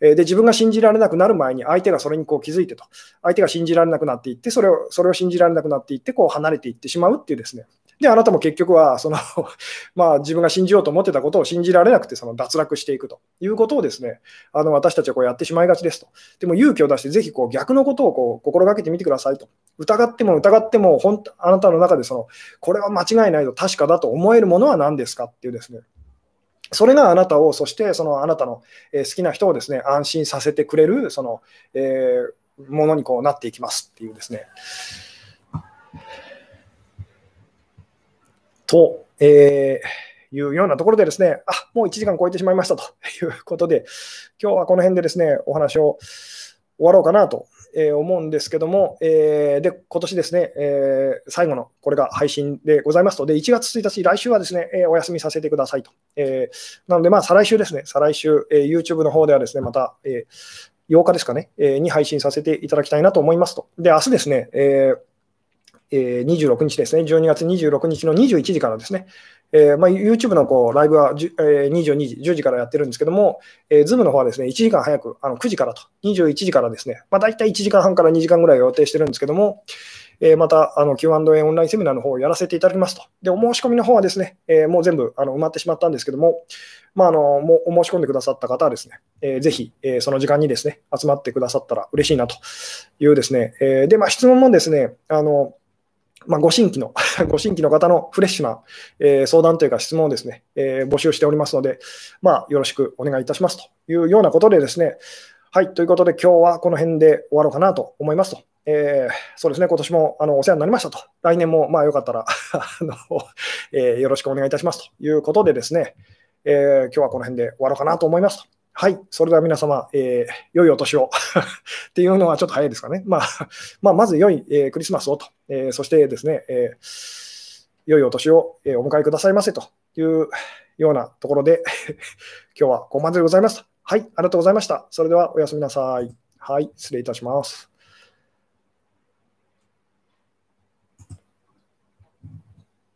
で、自分が信じられなくなる前に相手がそれにこう気づいてと、相手が信じられなくなっていって、それをそれを信じられなくなっていって、こう離れていってしまうっていうですね、で、あなたも結局は、その まあ、自分が信じようと思ってたことを信じられなくて、その脱落していくということをですね、あの私たちはこうやってしまいがちですと。でも勇気を出して、ぜひこう逆のことをこう心がけてみてくださいと。疑っても疑っても、本当あなたの中でその、これは間違いないと、確かだと思えるものは何ですかっていうですね、それがあなたを、そしてそのあなたの好きな人をですね、安心させてくれる、その、えー、ものにこうなっていきますっていうですね。と、えー、いうようなところでですね、あもう1時間超えてしまいましたということで、今日はこの辺でですね、お話を終わろうかなとえ思うんですけども、えー、で、今年ですね、えー、最後のこれが配信でございますと、で、1月1日、来週はですね、え、お休みさせてくださいと。え、なので、まあ、再来週ですね、再来週、え、YouTube の方ではですね、また、えー、8日ですかね、え、に配信させていただきたいなと思いますと。で、明日ですね、えーえー、26日ですね、12月26日の21時からですね、えーまあ、YouTube のこうライブは、えー、22時、10時からやってるんですけども、えー、Zoom の方はですね、1時間早く、あの9時からと、21時からですね、まあ、大体1時間半から2時間ぐらい予定してるんですけども、えー、またあの Q&A オンラインセミナーの方をやらせていただきますと。で、お申し込みの方はですね、えー、もう全部あの埋まってしまったんですけども、まあ、あのもうお申し込んでくださった方はですね、えー、ぜひ、えー、その時間にですね、集まってくださったら嬉しいなというですね、えー、で、まあ、質問もですね、あの、まあ、ご新規の ご新規の方のフレッシュな、えー、相談というか質問をですね、えー、募集しておりますので、まあ、よろしくお願いいたしますというようなことでですね、はい、ということで今日はこの辺で終わろうかなと思いますと。えー、そうですね、今年もあのお世話になりましたと。来年もまあよかったら あの、えー、よろしくお願いいたしますということでですね、えー、今日はこの辺で終わろうかなと思いますと。はい、それでは皆様、えー、良いお年を っていうのはちょっと早いですかね。まあ、まあ、まず良い、えー、クリスマスをと、えー、そしてですね、えー、良いお年を、えー、お迎えくださいませというようなところで今日はここまででございます。はい、ありがとうございました。それではおやすみなさい。はい、失礼いたします。